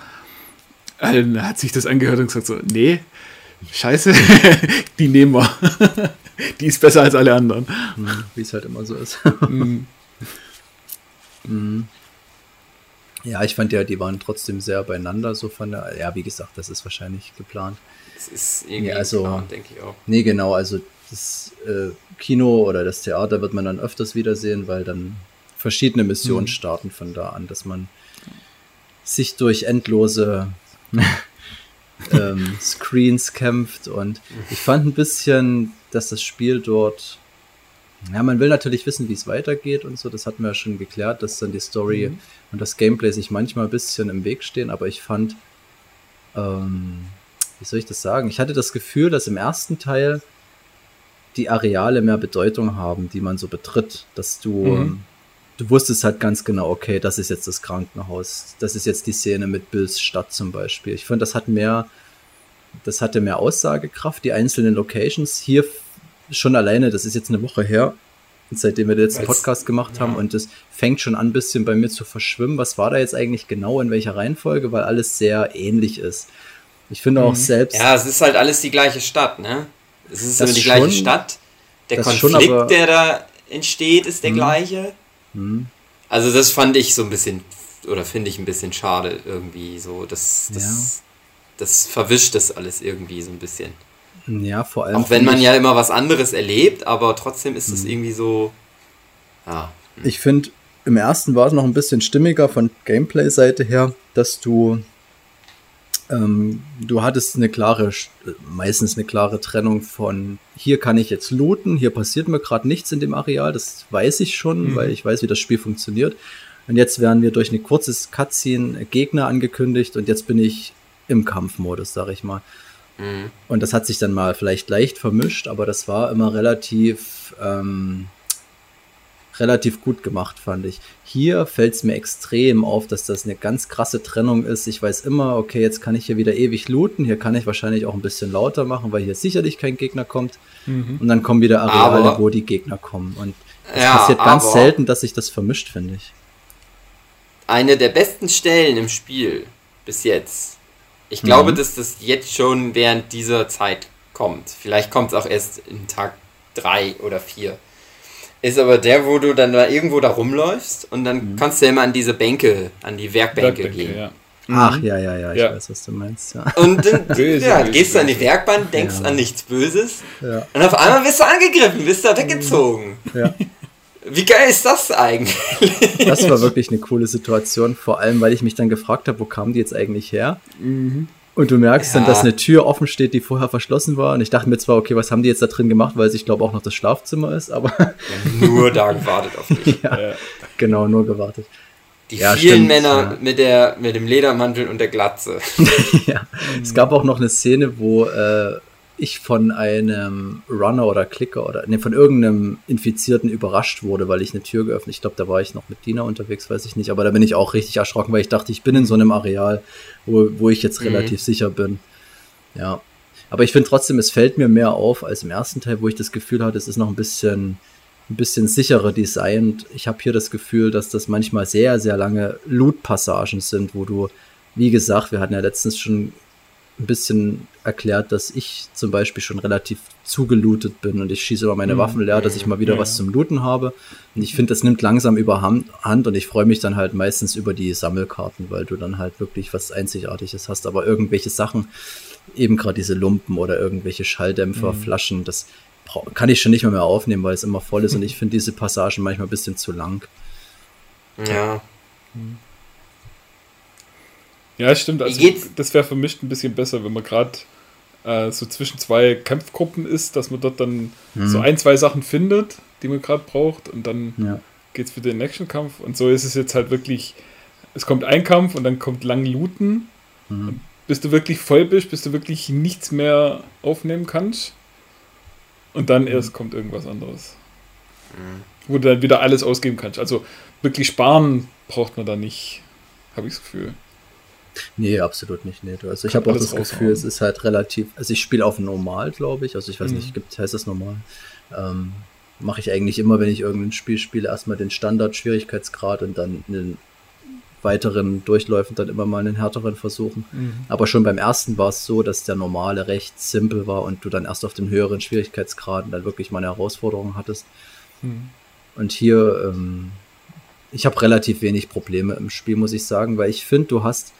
Dann hat sich das angehört und gesagt so, nee, scheiße, die nehmen wir. die ist besser als alle anderen. Hm, wie es halt immer so ist. Mhm. Mhm. Ja, ich fand ja, die waren trotzdem sehr beieinander, so von der, ja, wie gesagt, das ist wahrscheinlich geplant. Das ist irgendwie ja, also, geplant, denke ich auch. Nee, genau, also das äh, Kino oder das Theater wird man dann öfters wiedersehen, weil dann verschiedene Missionen mhm. starten von da an, dass man sich durch endlose ähm, Screens kämpft und ich fand ein bisschen, dass das Spiel dort ja, man will natürlich wissen, wie es weitergeht und so. Das hatten wir ja schon geklärt, dass dann die Story mhm. und das Gameplay sich manchmal ein bisschen im Weg stehen. Aber ich fand, ähm, wie soll ich das sagen? Ich hatte das Gefühl, dass im ersten Teil die Areale mehr Bedeutung haben, die man so betritt, dass du, mhm. du wusstest halt ganz genau, okay, das ist jetzt das Krankenhaus, das ist jetzt die Szene mit Bills Stadt zum Beispiel. Ich fand, das hat mehr, das hatte mehr Aussagekraft, die einzelnen Locations. Hier schon alleine, das ist jetzt eine Woche her, seitdem wir den letzten Podcast gemacht haben ja. und das fängt schon an, ein bisschen bei mir zu verschwimmen. Was war da jetzt eigentlich genau, in welcher Reihenfolge, weil alles sehr ähnlich ist. Ich finde auch mhm. selbst. Ja, es ist halt alles die gleiche Stadt, ne? Es ist das immer die schon, gleiche Stadt. Der Konflikt, schon, der da entsteht, ist der mh. gleiche. Mh. Also das fand ich so ein bisschen, oder finde ich ein bisschen schade irgendwie so. Das, das, ja. das verwischt das alles irgendwie so ein bisschen. Ja, vor allem. Auch wenn man ja immer was anderes erlebt, aber trotzdem ist es irgendwie so. Ja. Ich finde, im ersten war es noch ein bisschen stimmiger von Gameplay-Seite her, dass du ähm, du hattest eine klare, meistens eine klare Trennung von hier kann ich jetzt looten, hier passiert mir gerade nichts in dem Areal, das weiß ich schon, mhm. weil ich weiß, wie das Spiel funktioniert. Und jetzt werden wir durch ein kurzes Cutscene Gegner angekündigt und jetzt bin ich im Kampfmodus, sag ich mal. Mhm. Und das hat sich dann mal vielleicht leicht vermischt, aber das war immer relativ ähm, relativ gut gemacht, fand ich. Hier fällt es mir extrem auf, dass das eine ganz krasse Trennung ist. Ich weiß immer, okay, jetzt kann ich hier wieder ewig looten. Hier kann ich wahrscheinlich auch ein bisschen lauter machen, weil hier sicherlich kein Gegner kommt. Mhm. Und dann kommen wieder Areale, aber, wo die Gegner kommen. Und es ja, passiert ganz selten, dass sich das vermischt, finde ich. Eine der besten Stellen im Spiel bis jetzt. Ich glaube, mhm. dass das jetzt schon während dieser Zeit kommt. Vielleicht kommt es auch erst in Tag 3 oder 4 ist aber der, wo du dann da irgendwo da rumläufst und dann mhm. kannst du ja immer an diese Bänke, an die Werkbänke, Werkbänke gehen. Ja. Ach, ja, ja, ja, ich ja. weiß, was du meinst. Ja. Und dann böse, ja, böse, gehst du an die Werkbank, denkst ja. an nichts Böses ja. und auf einmal wirst du angegriffen, wirst da weggezogen. Ja. Wie geil ist das eigentlich? Das war wirklich eine coole Situation, vor allem, weil ich mich dann gefragt habe, wo kamen die jetzt eigentlich her? Mhm. Und du merkst ja. dann, dass eine Tür offen steht, die vorher verschlossen war. Und ich dachte mir zwar, okay, was haben die jetzt da drin gemacht, weil es, ich glaube, auch noch das Schlafzimmer ist, aber. Ja, nur da gewartet auf dich. ja, genau, nur gewartet. Die ja, vielen stimmt, Männer ja. mit, der, mit dem Ledermantel und der Glatze. ja, es gab auch noch eine Szene, wo äh, ich von einem Runner oder Clicker oder nee, von irgendeinem Infizierten überrascht wurde, weil ich eine Tür geöffnet. Ich glaube, da war ich noch mit Dina unterwegs, weiß ich nicht. Aber da bin ich auch richtig erschrocken, weil ich dachte, ich bin in so einem Areal, wo, wo ich jetzt mhm. relativ sicher bin. Ja. Aber ich finde trotzdem, es fällt mir mehr auf als im ersten Teil, wo ich das Gefühl hatte, es ist noch ein bisschen, ein bisschen sicherer designt. Ich habe hier das Gefühl, dass das manchmal sehr, sehr lange Loot-Passagen sind, wo du, wie gesagt, wir hatten ja letztens schon ein bisschen erklärt, dass ich zum Beispiel schon relativ zugelootet bin und ich schieße immer meine mhm. Waffen leer, dass ich mal wieder ja. was zum Looten habe. Und ich finde, das nimmt langsam überhand und ich freue mich dann halt meistens über die Sammelkarten, weil du dann halt wirklich was Einzigartiges hast. Aber irgendwelche Sachen, eben gerade diese Lumpen oder irgendwelche Schalldämpfer, mhm. Flaschen, das kann ich schon nicht mehr, mehr aufnehmen, weil es immer voll ist und ich finde diese Passagen manchmal ein bisschen zu lang. Ja. Ja, stimmt. Also das wäre für mich ein bisschen besser, wenn man gerade äh, so zwischen zwei Kampfgruppen ist, dass man dort dann mhm. so ein, zwei Sachen findet, die man gerade braucht und dann ja. geht es wieder in den Action-Kampf. Und so ist es jetzt halt wirklich, es kommt ein Kampf und dann kommt lang Looten. Mhm. Bis du wirklich voll bist, bis du wirklich nichts mehr aufnehmen kannst. Und dann erst mhm. kommt irgendwas anderes. Mhm. Wo du dann wieder alles ausgeben kannst. Also wirklich sparen braucht man da nicht, habe ich das Gefühl. Nee, absolut nicht. Nee. Also ich habe auch das Gefühl, es ist halt relativ. Also ich spiele auf normal, glaube ich. Also ich weiß mhm. nicht, gibt, heißt das normal? Ähm, Mache ich eigentlich immer, wenn ich irgendein Spiel spiele, erstmal den Standard-Schwierigkeitsgrad und dann einen weiteren Durchläufen dann immer mal einen härteren versuchen. Mhm. Aber schon beim ersten war es so, dass der normale recht simpel war und du dann erst auf den höheren Schwierigkeitsgraden dann wirklich mal eine Herausforderung hattest. Mhm. Und hier, ähm, ich habe relativ wenig Probleme im Spiel, muss ich sagen, weil ich finde, du hast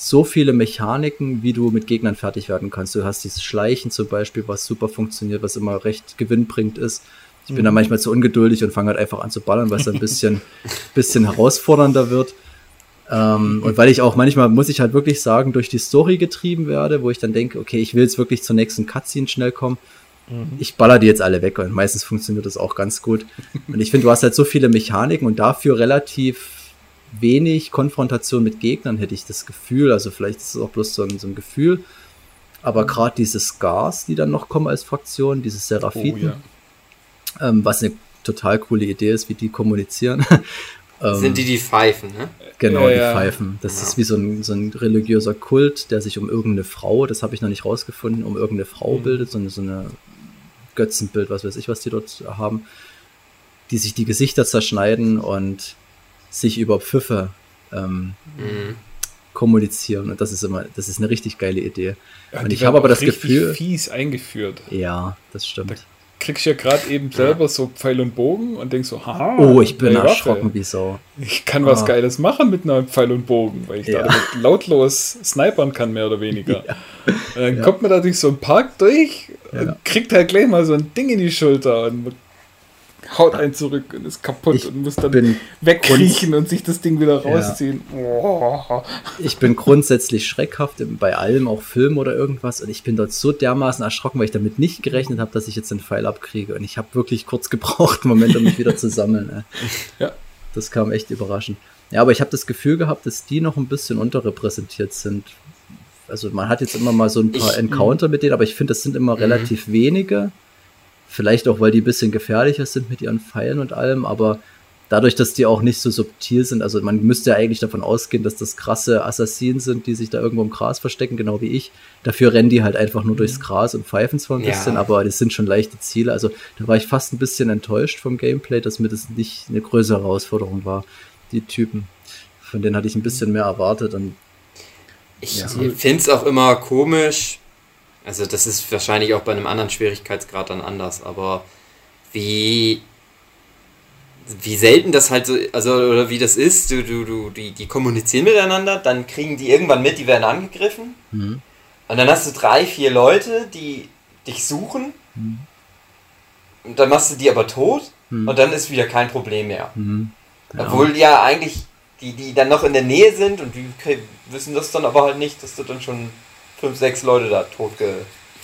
so viele Mechaniken, wie du mit Gegnern fertig werden kannst. Du hast dieses Schleichen zum Beispiel, was super funktioniert, was immer recht gewinnbringend ist. Ich bin mhm. da manchmal zu ungeduldig und fange halt einfach an zu ballern, weil es ein bisschen, bisschen herausfordernder wird. Ähm, und weil ich auch manchmal, muss ich halt wirklich sagen, durch die Story getrieben werde, wo ich dann denke, okay, ich will jetzt wirklich zur nächsten Cutscene schnell kommen. Mhm. Ich baller die jetzt alle weg und meistens funktioniert das auch ganz gut. Und ich finde, du hast halt so viele Mechaniken und dafür relativ wenig Konfrontation mit Gegnern, hätte ich das Gefühl. Also vielleicht ist es auch bloß so ein, so ein Gefühl. Aber mhm. gerade diese Scars, die dann noch kommen als Fraktion, diese Seraphiten, oh, ja. ähm, was eine total coole Idee ist, wie die kommunizieren. ähm, Sind die die Pfeifen, ne? Genau, ja, die ja. Pfeifen. Das ist wie so ein, so ein religiöser Kult, der sich um irgendeine Frau, das habe ich noch nicht rausgefunden, um irgendeine Frau mhm. bildet, so eine, so eine Götzenbild, was weiß ich, was die dort haben, die sich die Gesichter zerschneiden und sich über Pfiffe ähm, mhm. kommunizieren. Und das ist immer, das ist eine richtig geile Idee. Ja, und ich habe aber das Gefühl. fies eingeführt. Ja, das stimmt. Da kriegst du ja gerade eben selber ja. so Pfeil und Bogen und denkst so, haha. Oh, ich bin erschrocken wie so. Ich kann was ah. Geiles machen mit einem Pfeil und Bogen, weil ich ja. da lautlos snipern kann, mehr oder weniger. Ja. Und dann kommt man da durch so einen Park durch und kriegt halt gleich mal so ein Ding in die Schulter und haut einen zurück und ist kaputt ich und muss dann wegkriechen und sich das Ding wieder rausziehen. Ja. Oh. Ich bin grundsätzlich schreckhaft bei allem, auch Film oder irgendwas. Und ich bin dort so dermaßen erschrocken, weil ich damit nicht gerechnet habe, dass ich jetzt den Pfeil abkriege. Und ich habe wirklich kurz gebraucht, einen Moment, um mich wieder zu sammeln. Ja. Das kam echt überraschend. Ja, aber ich habe das Gefühl gehabt, dass die noch ein bisschen unterrepräsentiert sind. Also man hat jetzt immer mal so ein paar ich, Encounter mit denen, aber ich finde, das sind immer mhm. relativ wenige. Vielleicht auch, weil die ein bisschen gefährlicher sind mit ihren Pfeilen und allem, aber dadurch, dass die auch nicht so subtil sind, also man müsste ja eigentlich davon ausgehen, dass das krasse Assassinen sind, die sich da irgendwo im Gras verstecken, genau wie ich. Dafür rennen die halt einfach nur durchs Gras und pfeifen zwar ein ja. bisschen, aber das sind schon leichte Ziele. Also da war ich fast ein bisschen enttäuscht vom Gameplay, dass mir das nicht eine größere Herausforderung war, die Typen. Von denen hatte ich ein bisschen mehr erwartet und ich ja. finde es auch immer komisch, also das ist wahrscheinlich auch bei einem anderen Schwierigkeitsgrad dann anders, aber wie wie selten das halt so, also oder wie das ist, du, du, du, die, die kommunizieren miteinander, dann kriegen die irgendwann mit, die werden angegriffen. Mhm. Und dann hast du drei, vier Leute, die dich suchen. Mhm. Und dann machst du die aber tot mhm. und dann ist wieder kein Problem mehr. Mhm. Ja. Obwohl ja eigentlich die, die dann noch in der Nähe sind und die wissen das dann aber halt nicht, dass du dann schon fünf, sechs Leute da tot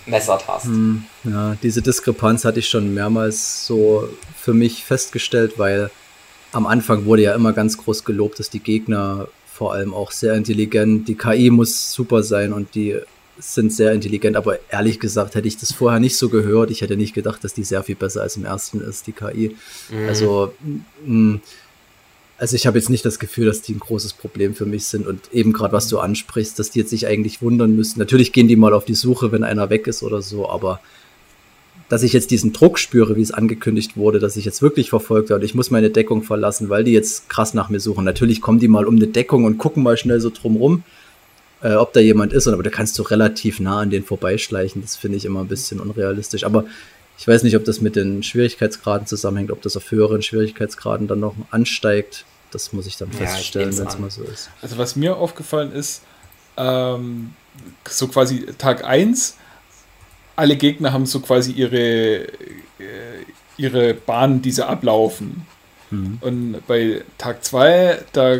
gemessert hast. Hm, ja, diese Diskrepanz hatte ich schon mehrmals so für mich festgestellt, weil am Anfang wurde ja immer ganz groß gelobt, dass die Gegner vor allem auch sehr intelligent, die KI muss super sein und die sind sehr intelligent, aber ehrlich gesagt hätte ich das vorher nicht so gehört. Ich hätte nicht gedacht, dass die sehr viel besser als im ersten ist, die KI. Mhm. Also mh, also ich habe jetzt nicht das Gefühl, dass die ein großes Problem für mich sind und eben gerade was du ansprichst, dass die jetzt sich eigentlich wundern müssen. Natürlich gehen die mal auf die Suche, wenn einer weg ist oder so, aber dass ich jetzt diesen Druck spüre, wie es angekündigt wurde, dass ich jetzt wirklich verfolgt werde ich muss meine Deckung verlassen, weil die jetzt krass nach mir suchen. Natürlich kommen die mal um eine Deckung und gucken mal schnell so drumrum. äh, ob da jemand ist, aber da kannst du relativ nah an den vorbeischleichen. Das finde ich immer ein bisschen unrealistisch. Aber ich weiß nicht, ob das mit den Schwierigkeitsgraden zusammenhängt, ob das auf höheren Schwierigkeitsgraden dann noch ansteigt. Das muss ich dann ja, feststellen, wenn es mal so ist. Also was mir aufgefallen ist, ähm, so quasi Tag 1, alle Gegner haben so quasi ihre, äh, ihre Bahnen, die sie ablaufen. Mhm. Und bei Tag 2, da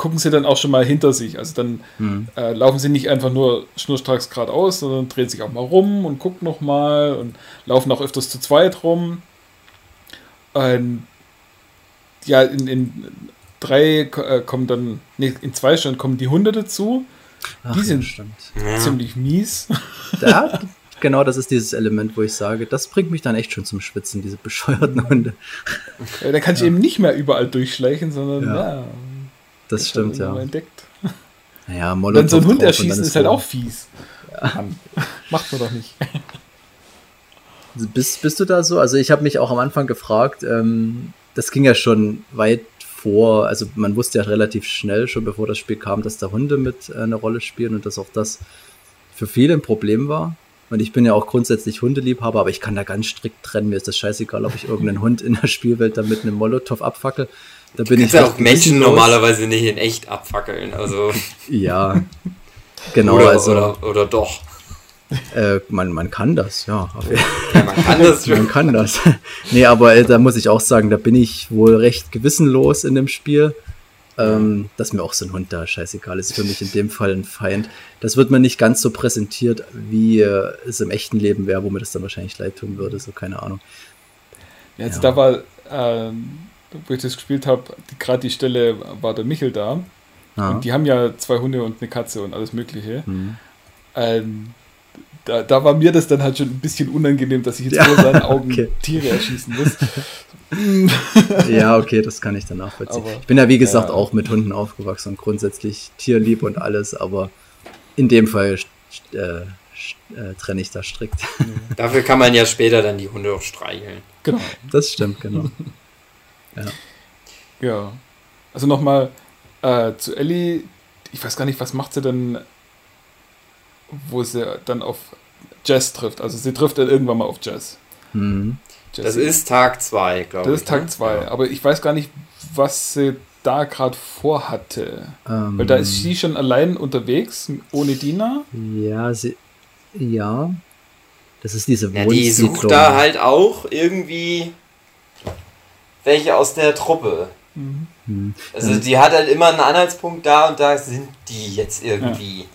gucken sie dann auch schon mal hinter sich. Also dann mhm. äh, laufen sie nicht einfach nur schnurstracks geradeaus, sondern drehen sich auch mal rum und gucken nochmal und laufen auch öfters zu zweit rum. Und ja, in, in drei äh, kommen dann, nee, in zwei Stunden kommen die Hunde dazu. Ach, die sind ja, ziemlich mies. Da, genau, das ist dieses Element, wo ich sage, das bringt mich dann echt schon zum Schwitzen, diese bescheuerten Hunde. Ja, da kann ich ja. eben nicht mehr überall durchschleichen, sondern ja. Das stimmt, ja. Entdeckt. Ja, Wenn so ein Hund erschießen, ist, ist halt auch fies. Ja. Macht man doch nicht. Bist, bist du da so? Also ich habe mich auch am Anfang gefragt, ähm, das ging ja schon weit vor, also man wusste ja relativ schnell schon, bevor das Spiel kam, dass da Hunde mit äh, eine Rolle spielen und dass auch das für viele ein Problem war. Und ich bin ja auch grundsätzlich Hundeliebhaber, aber ich kann da ganz strikt trennen. Mir ist das scheißegal, ob ich irgendeinen Hund in der Spielwelt da mit einem Molotow abfackel. Da bin ich ja auch Menschen normalerweise nicht in echt abfackeln. Also ja, genau. Oder, also, oder, oder doch. Äh, man, man kann das, ja. ja man kann das man kann das. nee, aber äh, da muss ich auch sagen, da bin ich wohl recht gewissenlos in dem Spiel. Ähm, dass mir auch so ein Hund da scheißegal ist, für mich in dem Fall ein Feind. Das wird mir nicht ganz so präsentiert, wie äh, es im echten Leben wäre, wo mir das dann wahrscheinlich leid tun würde, so keine Ahnung. Jetzt ja. da war, ähm, wo ich das gespielt habe, gerade die Stelle war der Michel da. Ah. Und die haben ja zwei Hunde und eine Katze und alles Mögliche. Mhm. Ähm, da, da war mir das dann halt schon ein bisschen unangenehm, dass ich jetzt ja, vor seinen Augen okay. Tiere erschießen muss. ja, okay, das kann ich dann nachvollziehen. Aber, ich bin ja, wie gesagt, ja. auch mit Hunden aufgewachsen und grundsätzlich tierlieb und alles, aber in dem Fall äh, äh, trenne ich da strikt. Dafür kann man ja später dann die Hunde auch streicheln. Genau. Das stimmt, genau. Ja. Ja. Also nochmal äh, zu Ellie. Ich weiß gar nicht, was macht sie denn wo sie dann auf Jazz trifft. Also sie trifft dann irgendwann mal auf Jazz. Mhm. Das ist Tag 2, glaube ich. Das ist Tag 2, ne? aber ich weiß gar nicht, was sie da gerade vorhatte. Ähm, Weil da ist sie schon allein unterwegs, ohne Dina. Ja, sie. Ja. Das ist diese ja, Die sucht da halt auch irgendwie welche aus der Truppe. Mhm. Also die hat halt immer einen Anhaltspunkt da und da sind die jetzt irgendwie. Ja.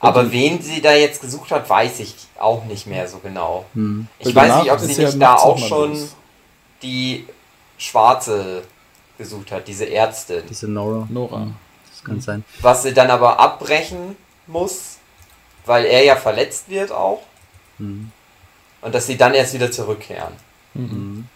Aber wen sie da jetzt gesucht hat, weiß ich auch nicht mehr so genau. Hm. Ich weiß nicht, ob sie nicht da auch schon los. die Schwarze gesucht hat, diese Ärztin. Diese Nora. Nora. Das kann hm. sein. Was sie dann aber abbrechen muss, weil er ja verletzt wird auch. Hm. Und dass sie dann erst wieder zurückkehren. Mhm.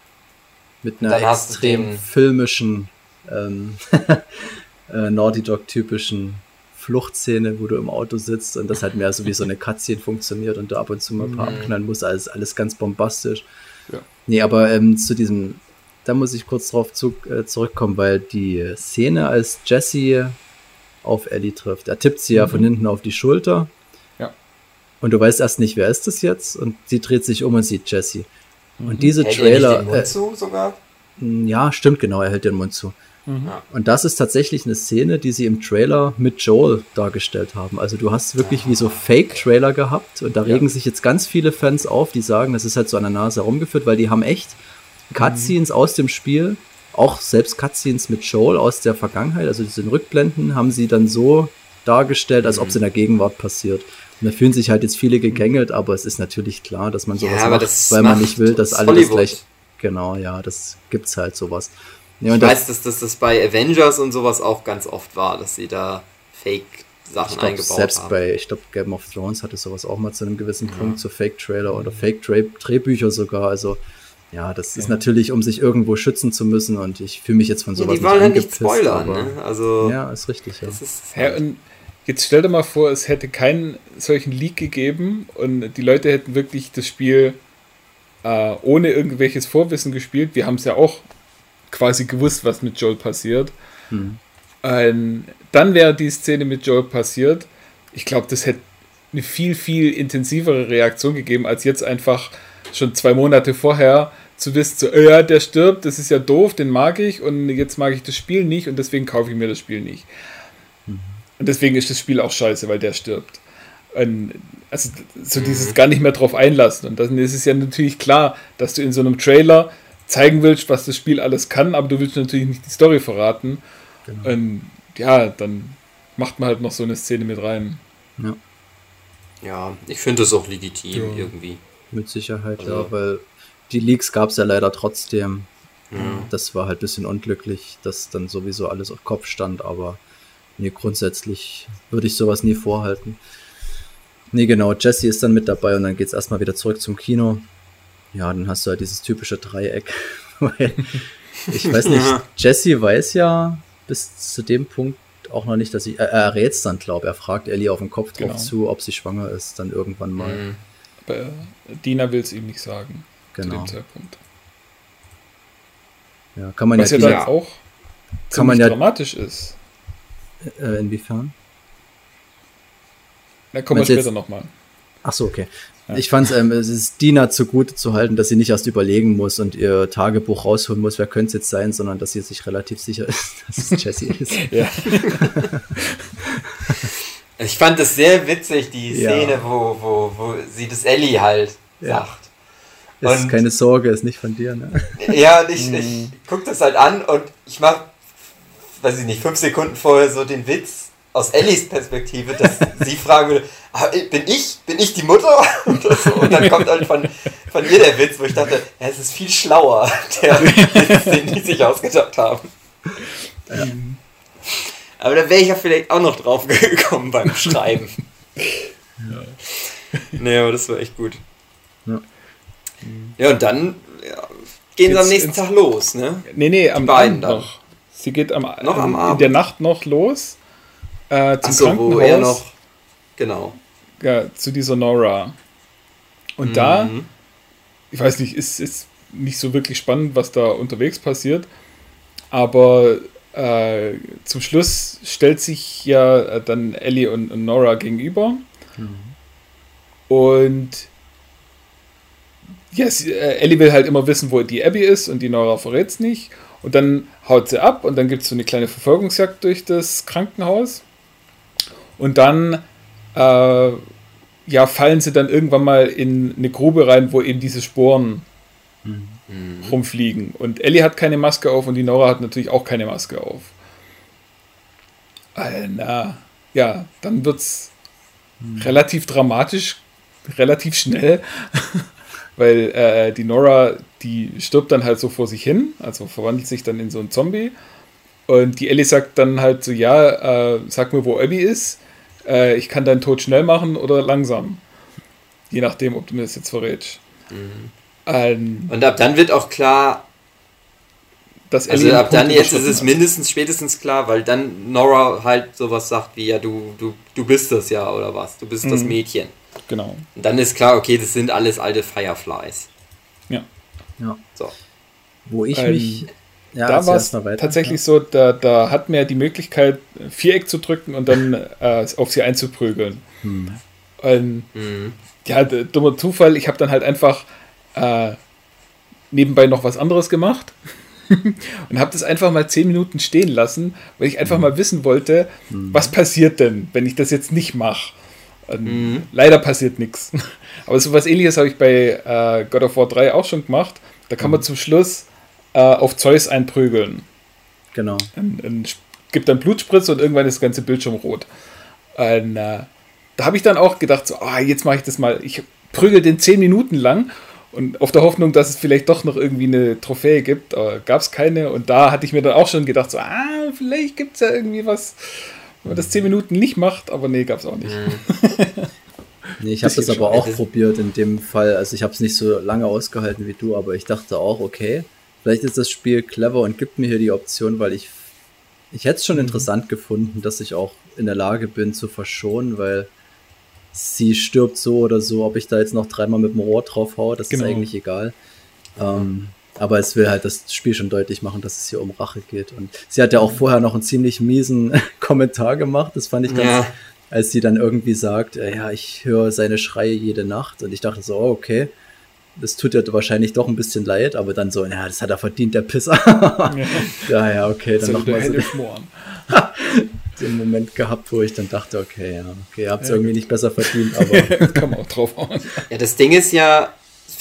Mit einer extrem filmischen, ähm, äh, Naughty Dog typischen Fluchtszene, wo du im Auto sitzt und das halt mehr so wie so eine Cutscene funktioniert und du ab und zu mal ein paar mhm. abknallen musst, alles, alles ganz bombastisch. Ja. Nee, aber ähm, zu diesem, da muss ich kurz drauf zu, äh, zurückkommen, weil die Szene, als Jesse auf Ellie trifft, er tippt sie mhm. ja von hinten auf die Schulter. Ja. Und du weißt erst nicht, wer ist das jetzt? Und sie dreht sich um und sieht Jesse. Mhm. Und diese hält Trailer. Er den Mund äh, zu sogar? Ja, stimmt, genau, er hält den Mund zu. Mhm. Und das ist tatsächlich eine Szene, die sie im Trailer mit Joel dargestellt haben. Also du hast wirklich wie so Fake-Trailer gehabt und da regen sich jetzt ganz viele Fans auf, die sagen, das ist halt so an der Nase herumgeführt, weil die haben echt Cutscenes mhm. aus dem Spiel, auch selbst Cutscenes mit Joel aus der Vergangenheit, also diese Rückblenden, haben sie dann so dargestellt, als mhm. ob es in der Gegenwart passiert. Da fühlen sich halt jetzt viele gegängelt, aber es ist natürlich klar, dass man sowas ja, macht, weil man nicht will, dass alle Hollywood. das gleich. Genau, ja, das gibt's halt sowas. Ja, ich weiß, dass, dass das bei Avengers und sowas auch ganz oft war, dass sie da Fake-Sachen eingebaut selbst haben. bei, ich glaube, Game of Thrones hatte sowas auch mal zu einem gewissen ja. Punkt, so Fake-Trailer oder Fake-Drehbücher sogar. Also ja, das ist natürlich, um sich irgendwo schützen zu müssen und ich fühle mich jetzt von sowas ja, die wollen ja nicht spoilern, ne? Also, ja, ist richtig, ja. Ist ja und jetzt stell dir mal vor, es hätte keinen solchen Leak gegeben und die Leute hätten wirklich das Spiel äh, ohne irgendwelches Vorwissen gespielt. Wir haben es ja auch quasi gewusst, was mit Joel passiert. Hm. Ähm, dann wäre die Szene mit Joel passiert. Ich glaube, das hätte eine viel, viel intensivere Reaktion gegeben, als jetzt einfach schon zwei Monate vorher zu wissen, so, ja, der stirbt, das ist ja doof, den mag ich und jetzt mag ich das Spiel nicht und deswegen kaufe ich mir das Spiel nicht. Mhm. Und deswegen ist das Spiel auch scheiße, weil der stirbt. Und also so dieses gar nicht mehr drauf einlassen. Und dann ist es ja natürlich klar, dass du in so einem Trailer zeigen willst, was das Spiel alles kann, aber du willst natürlich nicht die Story verraten. Genau. Und ja, dann macht man halt noch so eine Szene mit rein. Ja, ja ich finde das auch legitim ja. irgendwie. Mit Sicherheit, also. ja, weil die Leaks gab es ja leider trotzdem. Ja. Das war halt ein bisschen unglücklich, dass dann sowieso alles auf Kopf stand, aber nee, grundsätzlich würde ich sowas nie vorhalten. Nee, genau, Jesse ist dann mit dabei und dann geht es erstmal wieder zurück zum Kino. Ja, dann hast du halt dieses typische Dreieck. ich weiß nicht, Jesse weiß ja bis zu dem Punkt auch noch nicht, dass sie, er, er rät es dann, glaube er fragt Ellie auf den Kopf drauf genau. zu, ob sie schwanger ist, dann irgendwann mal. Mhm. Aber äh, Dina will es ihm nicht sagen. Genau. Zu dem Zeitpunkt. Ja, kann man Was ja, ja dann auch kann man ja, dramatisch ist. Äh, inwiefern? Da kommen wir später nochmal. Ach so, okay. Ja. Ich fand ähm, es ist Dina zugute zu halten, dass sie nicht erst überlegen muss und ihr Tagebuch rausholen muss, wer könnte es jetzt sein, sondern dass sie sich relativ sicher ist, dass es Jessie ist. ja. ich fand es sehr witzig, die Szene, ja. wo, wo, wo sie das Ellie halt sagt. Ist und, keine Sorge, ist nicht von dir, ne? Ja, und ich, ich mhm. guck das halt an und ich mach, weiß ich nicht, fünf Sekunden vorher so den Witz aus Ellies Perspektive, dass sie fragen würde, ah, bin ich, bin ich die Mutter? Und, so. und dann kommt halt von, von ihr der Witz, wo ich dachte, ja, es ist viel schlauer, der Witz, den die sich ausgedacht haben. Ja. Aber da wäre ich ja vielleicht auch noch drauf gekommen beim Schreiben. Ja. Nee, aber das war echt gut. Ja. Ja, und dann ja, gehen sie am nächsten Tag los, ne? Nee, nee, am Abend noch. Sie geht am, noch am Abend. in der Nacht noch los. Äh, zum so, Krankenhaus. Wo er noch, genau. Ja, zu dieser Nora. Und mhm. da, ich weiß nicht, ist, ist nicht so wirklich spannend, was da unterwegs passiert. Aber äh, zum Schluss stellt sich ja dann Ellie und, und Nora gegenüber. Mhm. Und ja, yes, äh, Ellie will halt immer wissen, wo die Abby ist und die Nora verrät es nicht. Und dann haut sie ab und dann gibt es so eine kleine Verfolgungsjagd durch das Krankenhaus. Und dann äh, ja, fallen sie dann irgendwann mal in eine Grube rein, wo eben diese Sporen mhm. rumfliegen. Und Ellie hat keine Maske auf und die Nora hat natürlich auch keine Maske auf. Äh, na, ja, dann wird es mhm. relativ dramatisch, relativ schnell. weil äh, die Nora, die stirbt dann halt so vor sich hin, also verwandelt sich dann in so einen Zombie. Und die Ellie sagt dann halt so, ja, äh, sag mir, wo Abby ist. Äh, ich kann deinen Tod schnell machen oder langsam. Je nachdem, ob du mir das jetzt verrätst. Mhm. Ähm, Und ab dann wird auch klar, dass Ellie also ab dann jetzt ist es mindestens spätestens klar, weil dann Nora halt sowas sagt wie, ja, du, du, du bist das ja oder was, du bist mhm. das Mädchen. Genau. Und dann ist klar, okay, das sind alles alte Fireflies. Ja. So. Wo ich ähm, mich. Ja, da war es tatsächlich ja. so, da, da hat man ja die Möglichkeit, Viereck zu drücken und dann äh, auf sie einzuprügeln. Hm. Ähm, mhm. Ja, dummer Zufall, ich habe dann halt einfach äh, nebenbei noch was anderes gemacht und habe das einfach mal zehn Minuten stehen lassen, weil ich einfach mhm. mal wissen wollte, mhm. was passiert denn, wenn ich das jetzt nicht mache. Mhm. Leider passiert nichts. Aber so was ähnliches habe ich bei äh, God of War 3 auch schon gemacht. Da kann man mhm. zum Schluss äh, auf Zeus einprügeln. Genau. Und, und gibt dann Blutspritze und irgendwann ist das ganze Bildschirm rot. Und, äh, da habe ich dann auch gedacht, so, ah, jetzt mache ich das mal. Ich prügel den 10 Minuten lang und auf der Hoffnung, dass es vielleicht doch noch irgendwie eine Trophäe gibt, aber gab es keine. Und da hatte ich mir dann auch schon gedacht, so, ah, vielleicht gibt es ja irgendwie was, wenn man das 10 Minuten nicht macht, aber nee, gab es auch nicht. Mhm. nee, ich habe das aber auch probiert in dem Fall. Also ich habe es nicht so lange ausgehalten wie du, aber ich dachte auch, okay, vielleicht ist das Spiel clever und gibt mir hier die Option, weil ich, ich hätte es schon mhm. interessant gefunden, dass ich auch in der Lage bin zu verschonen, weil sie stirbt so oder so, ob ich da jetzt noch dreimal mit dem Rohr drauf haue, das genau. ist eigentlich egal. Ähm, Aber es will halt das Spiel schon deutlich machen, dass es hier um Rache geht. Und sie hat ja auch vorher noch einen ziemlich miesen Kommentar gemacht. Das fand ich ganz, ja. als sie dann irgendwie sagt, äh, ja, ich höre seine Schreie jede Nacht. Und ich dachte so, oh, okay, das tut ja wahrscheinlich doch ein bisschen leid, aber dann so, ja, das hat er verdient, der Pisser. ja, ja, okay, dann nochmal so den Moment gehabt, wo ich dann dachte, okay, ja, okay, ihr habt es ja, irgendwie nicht besser verdient, aber. Kann man auch drauf hauen. Ja, das Ding ist ja,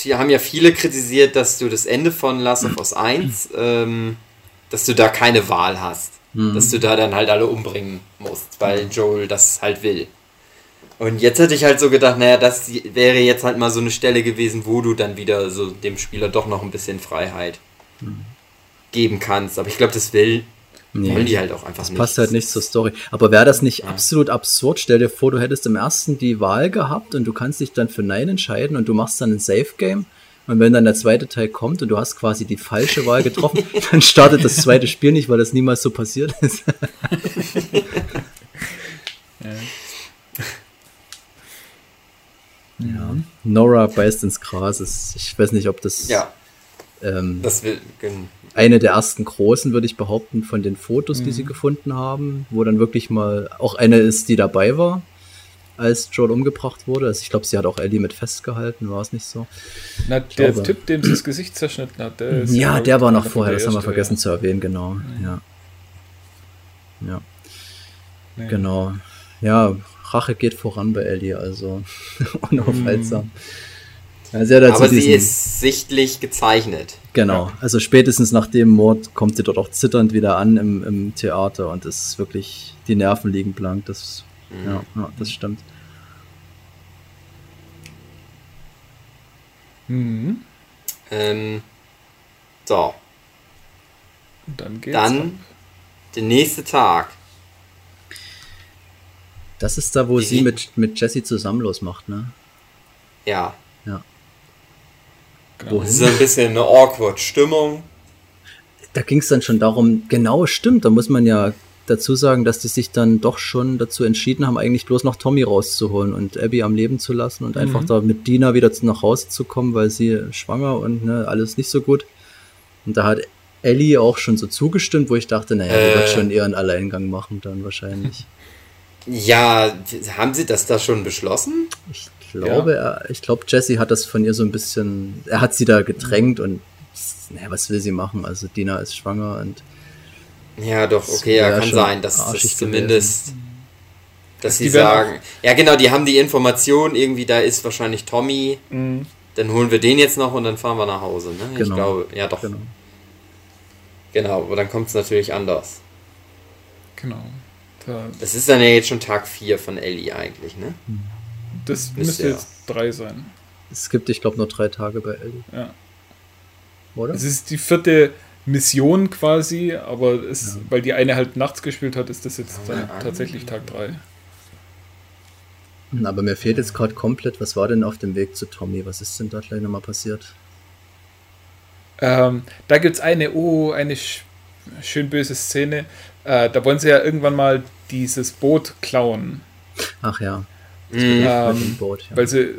wir haben ja viele kritisiert, dass du das Ende von Last of Us 1, ähm, dass du da keine Wahl hast. Mhm. Dass du da dann halt alle umbringen musst, weil Joel das halt will. Und jetzt hätte ich halt so gedacht, naja, das wäre jetzt halt mal so eine Stelle gewesen, wo du dann wieder so dem Spieler doch noch ein bisschen Freiheit mhm. geben kannst. Aber ich glaube, das will Nee, wollen die halt auch einfach das nicht. passt halt nicht zur Story. Aber wäre das nicht ja. absolut absurd? Stell dir vor, du hättest im ersten die Wahl gehabt und du kannst dich dann für Nein entscheiden und du machst dann ein Safe-Game. Und wenn dann der zweite Teil kommt und du hast quasi die falsche Wahl getroffen, dann startet das zweite Spiel nicht, weil das niemals so passiert ist. ja. ja. Nora beißt ins Gras. Ich weiß nicht, ob das. Ja. Ähm, das will, eine der ersten großen, würde ich behaupten, von den Fotos, mhm. die sie mhm. gefunden haben, wo dann wirklich mal auch eine ist, die dabei war, als Joel umgebracht wurde. Also ich glaube, sie hat auch Ellie mit festgehalten, war es nicht so? Na, der glaube, Typ, dem sie das Gesicht zerschnitten hat, der ist Ja, der war noch vorher, das haben wir vergessen ja. zu erwähnen, genau. Mhm. Ja. Ja. Nee. Genau. Ja, Rache geht voran bei Ellie, also unaufhaltsam. Mhm. Ja, sie Aber sie ist sichtlich gezeichnet. Genau, also spätestens nach dem Mord kommt sie dort auch zitternd wieder an im, im Theater und es ist wirklich, die Nerven liegen blank. Das, mhm. ja, ja, das stimmt. Mhm. Ähm, so. Und dann geht's. Dann ab. der nächste Tag. Das ist da, wo die sie mit, mit Jesse zusammen losmacht, ne? Ja. Genau. Das ist ein bisschen eine awkward Stimmung. Da ging es dann schon darum, genau stimmt, da muss man ja dazu sagen, dass die sich dann doch schon dazu entschieden haben, eigentlich bloß noch Tommy rauszuholen und Abby am Leben zu lassen und mhm. einfach da mit Dina wieder nach Hause zu kommen, weil sie schwanger und ne, alles nicht so gut. Und da hat Ellie auch schon so zugestimmt, wo ich dachte, naja, äh, die wird schon eher einen Alleingang machen dann wahrscheinlich. Ja, haben sie das da schon beschlossen? Ich glaube, ja. er, ich glaube, Jesse hat das von ihr so ein bisschen, er hat sie da gedrängt und naja, was will sie machen? Also Dina ist schwanger und ja, doch, okay, ja, kann sein, dass das zumindest, gewesen. dass sie sagen, ja genau, die haben die Information, irgendwie da ist wahrscheinlich Tommy, mhm. dann holen wir den jetzt noch und dann fahren wir nach Hause, ne? Genau. Ich glaube, ja doch. Genau, genau aber dann kommt es natürlich anders. Genau. Da das ist dann ja jetzt schon Tag 4 von Ellie eigentlich, ne? Mhm. Das müsste, müsste jetzt drei sein. Es gibt, ich glaube, nur drei Tage bei Ellie. Ja. Oder? Es ist die vierte Mission quasi, aber es, ja. weil die eine halt nachts gespielt hat, ist das jetzt dann tatsächlich Tag 3. Aber mir fehlt jetzt gerade komplett, was war denn auf dem Weg zu Tommy? Was ist denn da gleich nochmal passiert? Ähm, da gibt es eine, oh, eine sch schön böse Szene. Äh, da wollen sie ja irgendwann mal dieses Boot klauen. Ach ja. Mhm. Ähm, Boot, ja. Weil sie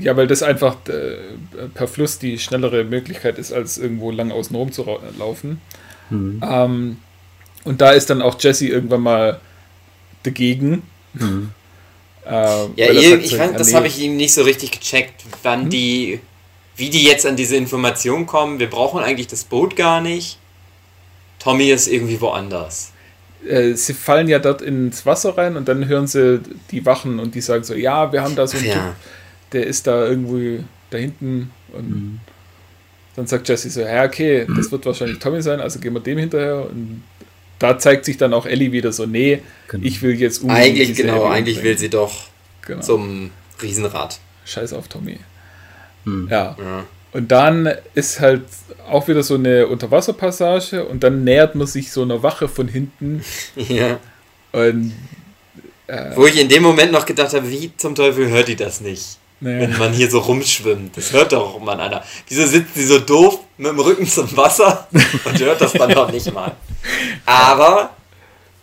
ja, weil das einfach äh, per Fluss die schnellere Möglichkeit ist, als irgendwo lang außen rum zu laufen. Mhm. Ähm, und da ist dann auch Jesse irgendwann mal dagegen. Mhm. Äh, ja, ihr, ich fand, das habe ich ihm nicht so richtig gecheckt, wann mhm. die, wie die jetzt an diese Information kommen. Wir brauchen eigentlich das Boot gar nicht. Tommy ist irgendwie woanders. Äh, sie fallen ja dort ins Wasser rein und dann hören sie die Wachen und die sagen so, ja, wir haben da so einen ja. Typ, der ist da irgendwo da hinten und mhm. dann sagt Jesse so, ja, okay, das wird wahrscheinlich Tommy sein, also gehen wir dem hinterher und da zeigt sich dann auch Ellie wieder so, nee, genau. ich will jetzt unbedingt Eigentlich, genau, Ellie eigentlich will sie doch genau. zum Riesenrad. Scheiß auf Tommy. Mhm. Ja. ja. Und dann ist halt auch wieder so eine Unterwasserpassage und dann nähert man sich so einer Wache von hinten. Ja. Und, äh, Wo ich in dem Moment noch gedacht habe, wie zum Teufel hört die das nicht? Naja. Wenn man hier so rumschwimmt. Das hört doch man einer. Wieso sitzt sie so doof mit dem Rücken zum Wasser und hört das dann noch nicht mal? Aber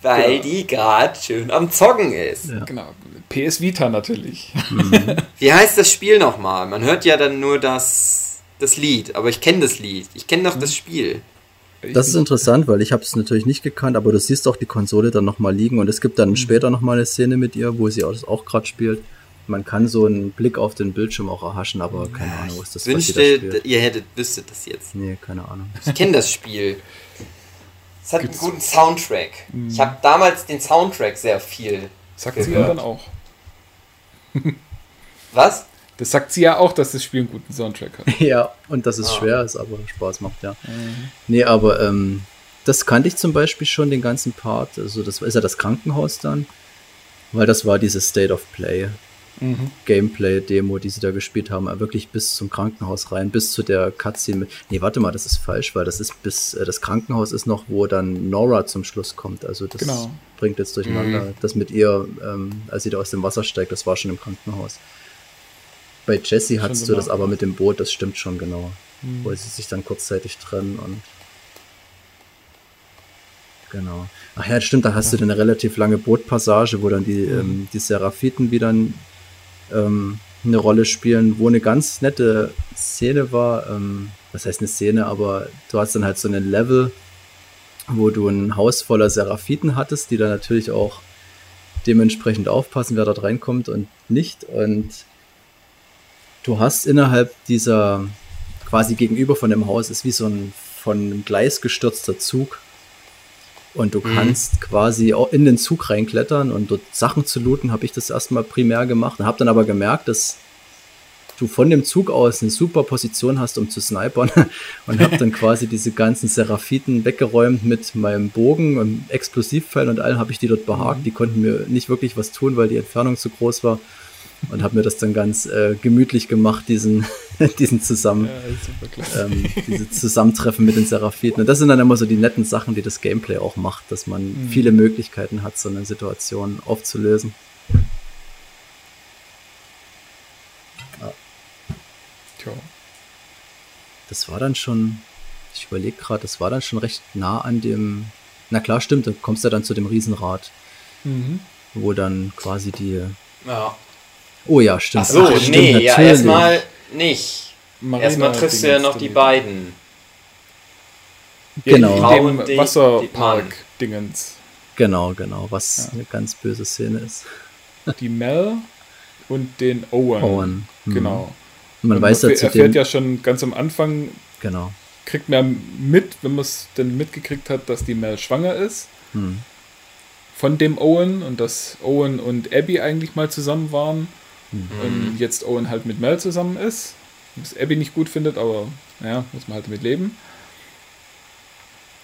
weil ja. die gerade schön am Zoggen ist. Ja. Genau. PS Vita natürlich. Mhm. Wie heißt das Spiel nochmal? Man hört ja dann nur das das Lied, aber ich kenne das Lied. Ich kenne doch das Spiel. Das ist interessant, weil ich habe es natürlich nicht gekannt, aber du siehst auch die Konsole dann nochmal liegen und es gibt dann mhm. später nochmal eine Szene mit ihr, wo sie auch, auch gerade spielt. Man kann so einen Blick auf den Bildschirm auch erhaschen, aber keine ja, Ahnung, was das wünschte, was ihr hättet, wüsstet das jetzt. Nee, keine Ahnung. Ich kenne das Spiel. Es hat Gibt's einen guten Soundtrack. Mhm. Ich habe damals den Soundtrack sehr viel. Sagt gehört. sie dann auch. Was? Das sagt sie ja auch, dass das Spiel einen guten Soundtrack hat. ja, und dass es ah. schwer ist, aber Spaß macht, ja. Mhm. Nee, aber ähm, das kannte ich zum Beispiel schon, den ganzen Part. Also, das ist ja das Krankenhaus dann, weil das war dieses State of Play. Mhm. Gameplay-Demo, die sie da gespielt haben, wirklich bis zum Krankenhaus rein, bis zu der Cutscene. Nee, warte mal, das ist falsch, weil das ist bis, äh, das Krankenhaus ist noch, wo dann Nora zum Schluss kommt. Also das genau. bringt jetzt durcheinander. Mhm. Das mit ihr, ähm, als sie da aus dem Wasser steigt, das war schon im Krankenhaus. Bei Jesse hattest du das aber mit dem Boot, das stimmt schon genau. Mhm. Wo sie sich dann kurzzeitig trennen und. Genau. Ach ja, stimmt, da hast ja. du dann eine relativ lange Bootpassage, wo dann die, mhm. ähm, die Seraphiten wieder ähm, eine Rolle spielen, wo eine ganz nette Szene war. Ähm, was heißt eine Szene, aber du hast dann halt so einen Level, wo du ein Haus voller Seraphiten hattest, die dann natürlich auch dementsprechend aufpassen, wer dort reinkommt und nicht. Und du hast innerhalb dieser quasi gegenüber von dem Haus ist wie so ein von einem Gleis gestürzter Zug. Und du mhm. kannst quasi auch in den Zug reinklettern und dort Sachen zu looten, habe ich das erstmal primär gemacht und habe dann aber gemerkt, dass du von dem Zug aus eine super Position hast, um zu snipern und habe dann quasi diese ganzen Seraphiten weggeräumt mit meinem Bogen und Explosivpfeilen und allem habe ich die dort behagt. Mhm. Die konnten mir nicht wirklich was tun, weil die Entfernung zu groß war und habe mir das dann ganz äh, gemütlich gemacht, diesen, diesen Zusammen, ja, ähm, diese Zusammentreffen mit den Seraphiten. Und das sind dann immer so die netten Sachen, die das Gameplay auch macht, dass man mhm. viele Möglichkeiten hat, so eine Situation aufzulösen. Ja. Tja. Das war dann schon, ich überlege gerade, das war dann schon recht nah an dem, na klar, stimmt, du kommst ja dann zu dem Riesenrad, mhm. wo dann quasi die ja Oh ja, stimmt. Ach so, Ach, stimmt, nee, natürlich. ja, erstmal nicht. Marina erstmal triffst du ja noch die beiden. Genau. In dem Wasserpark-Dingens. Genau, genau, was ja. eine ganz böse Szene ist. Die Mel und den Owen. Owen. Mhm. Genau. Und man und weiß man ja erfährt ja schon ganz am Anfang, genau. kriegt man mit, wenn man es denn mitgekriegt hat, dass die Mel schwanger ist. Hm. Von dem Owen und dass Owen und Abby eigentlich mal zusammen waren. Mhm. Und jetzt Owen halt mit Mel zusammen ist. Was Abby nicht gut findet, aber naja, muss man halt damit leben.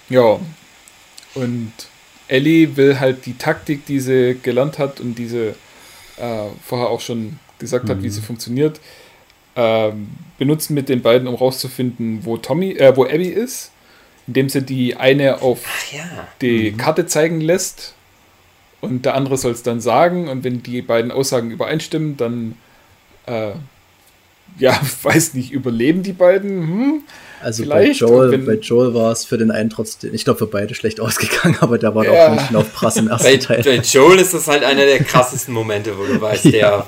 Ja. Und Ellie will halt die Taktik, die sie gelernt hat und diese äh, vorher auch schon gesagt mhm. hat, wie sie mhm. funktioniert, äh, benutzen mit den beiden, um rauszufinden, wo Tommy, äh, wo Abby ist, indem sie die eine auf ja. die mhm. Karte zeigen lässt und der andere soll es dann sagen und wenn die beiden Aussagen übereinstimmen, dann äh, ja, weiß nicht, überleben die beiden? Hm? Also Vielleicht, bei Joel, wenn, bei Joel war es für den einen trotzdem, ich glaube für beide schlecht ausgegangen, aber der war ja. auch nicht auf Prass im ersten bei, Teil. Bei Joel ist das halt einer der krassesten Momente, wo du weißt, ja. der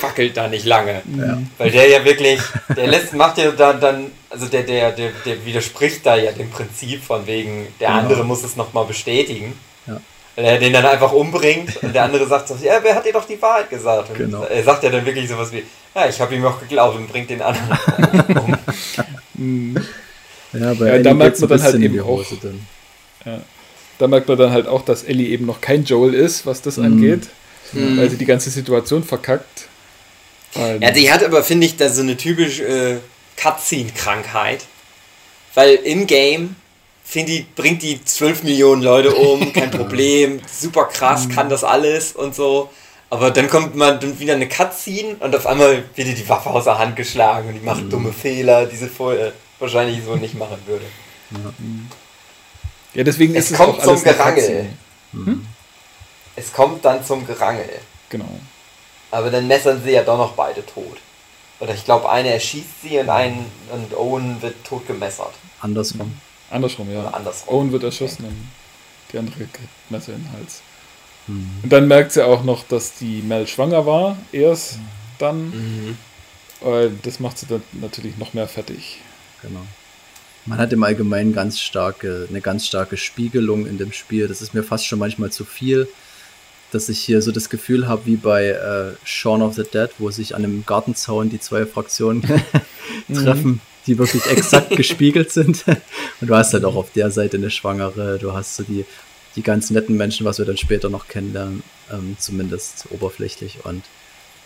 fackelt da nicht lange. Ja. Weil der ja wirklich, der lässt, macht ja dann, dann also der, der, der, der widerspricht da ja dem Prinzip von wegen, der genau. andere muss es nochmal bestätigen. Ja weil er den dann einfach umbringt und der andere sagt so, ja, wer hat dir doch die Wahrheit gesagt? Und genau. er sagt ja dann wirklich sowas wie, ja, ich habe ihm auch geglaubt und bringt den anderen um. ja, aber ja, da merkt man dann halt eben auch, ja, da merkt man dann halt auch, dass Ellie eben noch kein Joel ist, was das mhm. angeht, mhm. weil sie die ganze Situation verkackt. Ja, die hat aber, finde ich, da so eine typische äh, Cutscene-Krankheit. Weil im Game die, bringt die 12 Millionen Leute um, kein Problem, super krass, mhm. kann das alles und so. Aber dann kommt man dann wieder eine Cutscene und auf einmal wird die Waffe aus der Hand geschlagen und die macht mhm. dumme Fehler, die sie vorher wahrscheinlich so nicht machen würde. Ja, deswegen es ist es kommt zum Gerangel. Hm? Es kommt dann zum Gerangel. Genau. Aber dann messern sie ja doch noch beide tot. Oder ich glaube, eine erschießt sie und ein und Owen wird tot gemessert. Andersrum. Andersrum, ja. Oder andersrum. Owen wird erschossen okay. und die andere kriegt Messer in den Hals. Mhm. Und dann merkt sie auch noch, dass die Mel schwanger war, erst mhm. dann. Mhm. Das macht sie dann natürlich noch mehr fertig. genau. Man hat im Allgemeinen ganz starke, eine ganz starke Spiegelung in dem Spiel. Das ist mir fast schon manchmal zu viel, dass ich hier so das Gefühl habe, wie bei äh, Shaun of the Dead, wo sich an einem Gartenzaun die zwei Fraktionen treffen, mhm. Die wirklich exakt gespiegelt sind. Und du hast halt auch auf der Seite eine Schwangere, du hast so die, die ganz netten Menschen, was wir dann später noch kennenlernen, ähm, zumindest oberflächlich. Und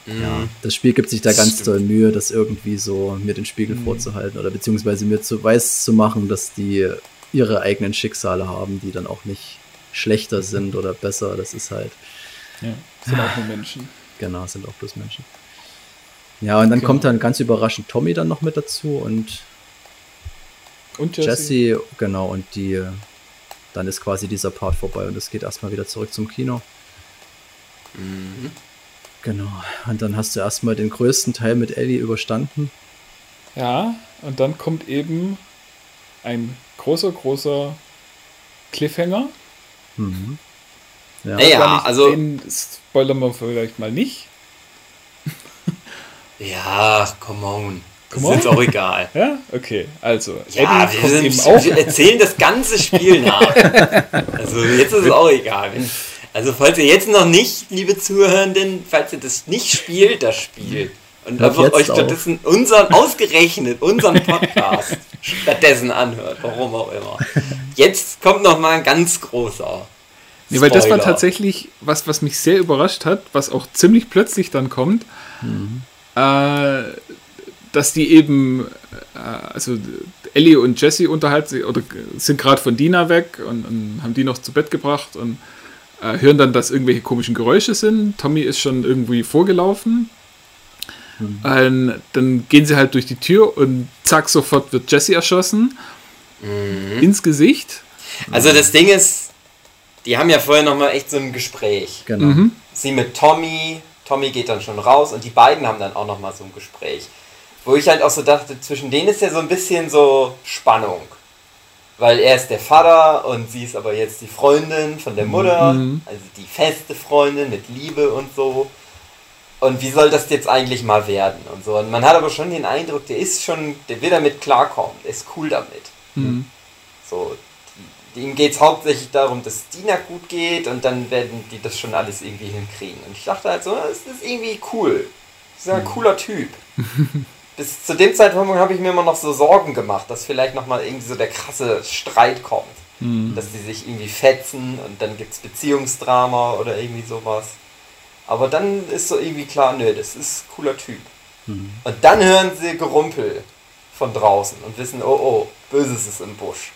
ja, mhm. das Spiel gibt sich da ganz Stimmt. doll Mühe, das irgendwie so mir den Spiegel mhm. vorzuhalten oder beziehungsweise mir zu weiß zu machen, dass die ihre eigenen Schicksale haben, die dann auch nicht schlechter mhm. sind oder besser. Das ist halt. Ja, sind auch nur Menschen. Genau, sind auch bloß Menschen. Ja, und dann genau. kommt dann ganz überraschend Tommy dann noch mit dazu und, und Jesse. Jesse, genau, und die, dann ist quasi dieser Part vorbei und es geht erstmal wieder zurück zum Kino. Mhm. Genau. Und dann hast du erstmal den größten Teil mit Ellie überstanden. Ja, und dann kommt eben ein großer, großer Cliffhanger. Mhm. Ja, naja, also. Den spoilern wir vielleicht mal nicht. Ja, come on. Das ist jetzt auch egal. Ja, okay. Also, ja, wir, sind, wir erzählen das ganze Spiel nach. also, jetzt ist es auch egal. Also falls ihr jetzt noch nicht, liebe Zuhörenden, falls ihr das nicht spielt, das Spiel. Und Hört einfach euch stattdessen auch. unseren, ausgerechnet unseren Podcast stattdessen anhört, warum auch immer. Jetzt kommt noch mal ein ganz großer. Nee, weil das war tatsächlich was, was mich sehr überrascht hat, was auch ziemlich plötzlich dann kommt, mhm. Äh, dass die eben, äh, also Ellie und Jesse unterhalten sich, oder sind gerade von Dina weg und, und haben die noch zu Bett gebracht und äh, hören dann, dass irgendwelche komischen Geräusche sind. Tommy ist schon irgendwie vorgelaufen. Mhm. Ähm, dann gehen sie halt durch die Tür und zack, sofort wird Jesse erschossen. Mhm. Ins Gesicht. Also das Ding ist, die haben ja vorher nochmal echt so ein Gespräch. Genau. Mhm. Sie mit Tommy, Tommy geht dann schon raus und die beiden haben dann auch nochmal so ein Gespräch. Wo ich halt auch so dachte, zwischen denen ist ja so ein bisschen so Spannung weil er ist der Vater und sie ist aber jetzt die Freundin von der Mutter, mhm. also die feste Freundin mit Liebe und so. Und wie soll das jetzt eigentlich mal werden und so. Und man hat aber schon den Eindruck, der ist schon, der will damit klarkommen, der ist cool damit. Mhm. So, ihm geht es hauptsächlich darum, dass es Dina gut geht und dann werden die das schon alles irgendwie hinkriegen. Und ich dachte halt so, das ist irgendwie cool. Das ist ein mhm. cooler Typ. bis zu dem Zeitpunkt habe ich mir immer noch so Sorgen gemacht, dass vielleicht nochmal irgendwie so der krasse Streit kommt. Mhm. Dass die sich irgendwie fetzen und dann gibt es Beziehungsdrama oder irgendwie sowas. Aber dann ist so irgendwie klar, nö, das ist ein cooler Typ. Mhm. Und dann hören sie Gerumpel von draußen und wissen, oh oh, Böses ist im Busch.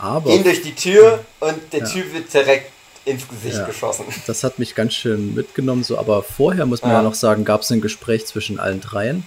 Aber Gehen durch die Tür und der ja. Typ wird direkt ins Gesicht ja, geschossen. Das hat mich ganz schön mitgenommen, so, aber vorher muss man ja, ja noch sagen, gab es ein Gespräch zwischen allen dreien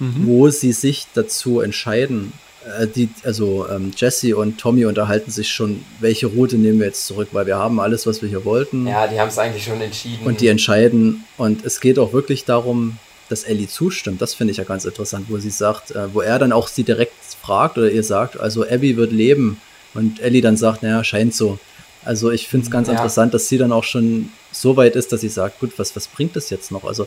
mhm. wo sie sich dazu entscheiden. Äh, die, also ähm, Jesse und Tommy unterhalten sich schon, welche Route nehmen wir jetzt zurück, weil wir haben alles, was wir hier wollten. Ja, die haben es eigentlich schon entschieden. Und die entscheiden. Und es geht auch wirklich darum, dass Ellie zustimmt. Das finde ich ja ganz interessant, wo sie sagt, äh, wo er dann auch sie direkt fragt oder ihr sagt, also Abby wird leben. Und Ellie dann sagt, naja, scheint so. Also ich finde es ganz ja. interessant, dass sie dann auch schon so weit ist, dass sie sagt, gut, was, was bringt das jetzt noch? Also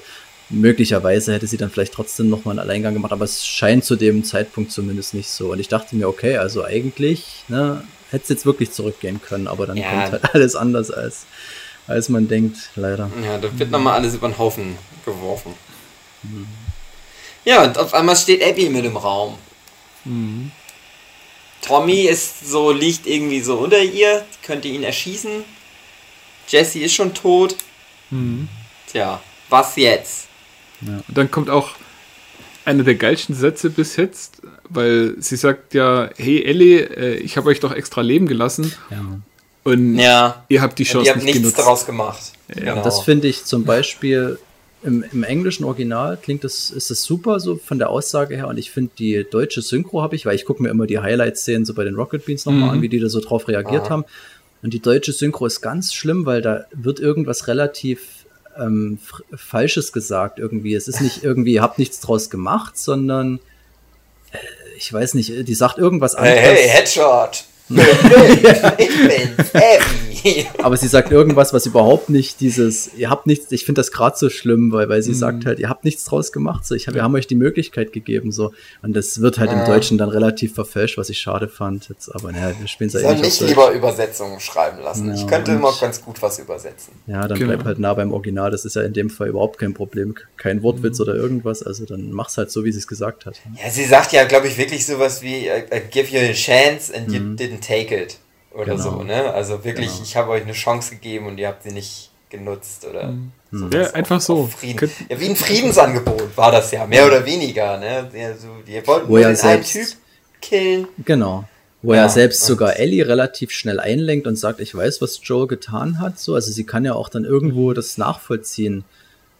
möglicherweise hätte sie dann vielleicht trotzdem nochmal einen Alleingang gemacht, aber es scheint zu dem Zeitpunkt zumindest nicht so. Und ich dachte mir, okay, also eigentlich ne, hätte es jetzt wirklich zurückgehen können, aber dann ja. kommt halt alles anders als, als man denkt, leider. Ja, da wird nochmal alles über den Haufen geworfen. Mhm. Ja, und auf einmal steht Abby mit im Raum. Mhm. Tommy ist so, liegt irgendwie so unter ihr, könnte ihn erschießen. Jesse ist schon tot. Mhm. Tja, was jetzt? Ja. Und dann kommt auch einer der geilsten Sätze bis jetzt, weil sie sagt ja, hey Ellie, äh, ich habe euch doch extra leben gelassen. Ja. Und ja. ihr habt die Chance ihr habt nicht nichts genutzt. daraus gemacht. Ja. Genau. Das finde ich zum Beispiel im, im, englischen Original klingt das, ist das super so von der Aussage her und ich finde die deutsche Synchro habe ich, weil ich gucke mir immer die Highlight-Szenen so bei den Rocket Beans nochmal mhm. an, wie die da so drauf reagiert Aha. haben. Und die deutsche Synchro ist ganz schlimm, weil da wird irgendwas relativ ähm, Falsches gesagt irgendwie. Es ist nicht irgendwie, ihr habt nichts draus gemacht, sondern äh, ich weiß nicht, die sagt irgendwas anderes. Hey, hey Headshot! ich bin's, Abby. Aber sie sagt irgendwas, was überhaupt nicht dieses, ihr habt nichts, ich finde das gerade so schlimm, weil, weil sie mhm. sagt halt, ihr habt nichts draus gemacht, so, ich hab, wir haben euch die Möglichkeit gegeben, so. Und das wird halt ja. im Deutschen dann relativ verfälscht, was ich schade fand, jetzt, aber naja, wir spielen es eigentlich nicht lieber Übersetzungen schreiben lassen. Ja, ich könnte immer ganz gut was übersetzen. Ja, dann genau. bleib halt nah beim Original, das ist ja in dem Fall überhaupt kein Problem, kein Wortwitz mhm. oder irgendwas, also dann mach's halt so, wie sie es gesagt hat. Ja, sie sagt ja, glaube ich, wirklich sowas wie, I, I give you a chance and you mhm. didn't take it oder genau. so, ne? Also wirklich, genau. ich habe euch eine Chance gegeben und ihr habt sie nicht genutzt oder mhm. so. Ja, einfach so. Frieden. Ja, wie ein Friedensangebot war das ja, mehr oder weniger, ne? Also, die wollten Wo nur den einen Typ killen. Genau. Wo ja, er selbst sogar Ellie relativ schnell einlenkt und sagt, ich weiß, was Joel getan hat. So, also sie kann ja auch dann irgendwo das nachvollziehen.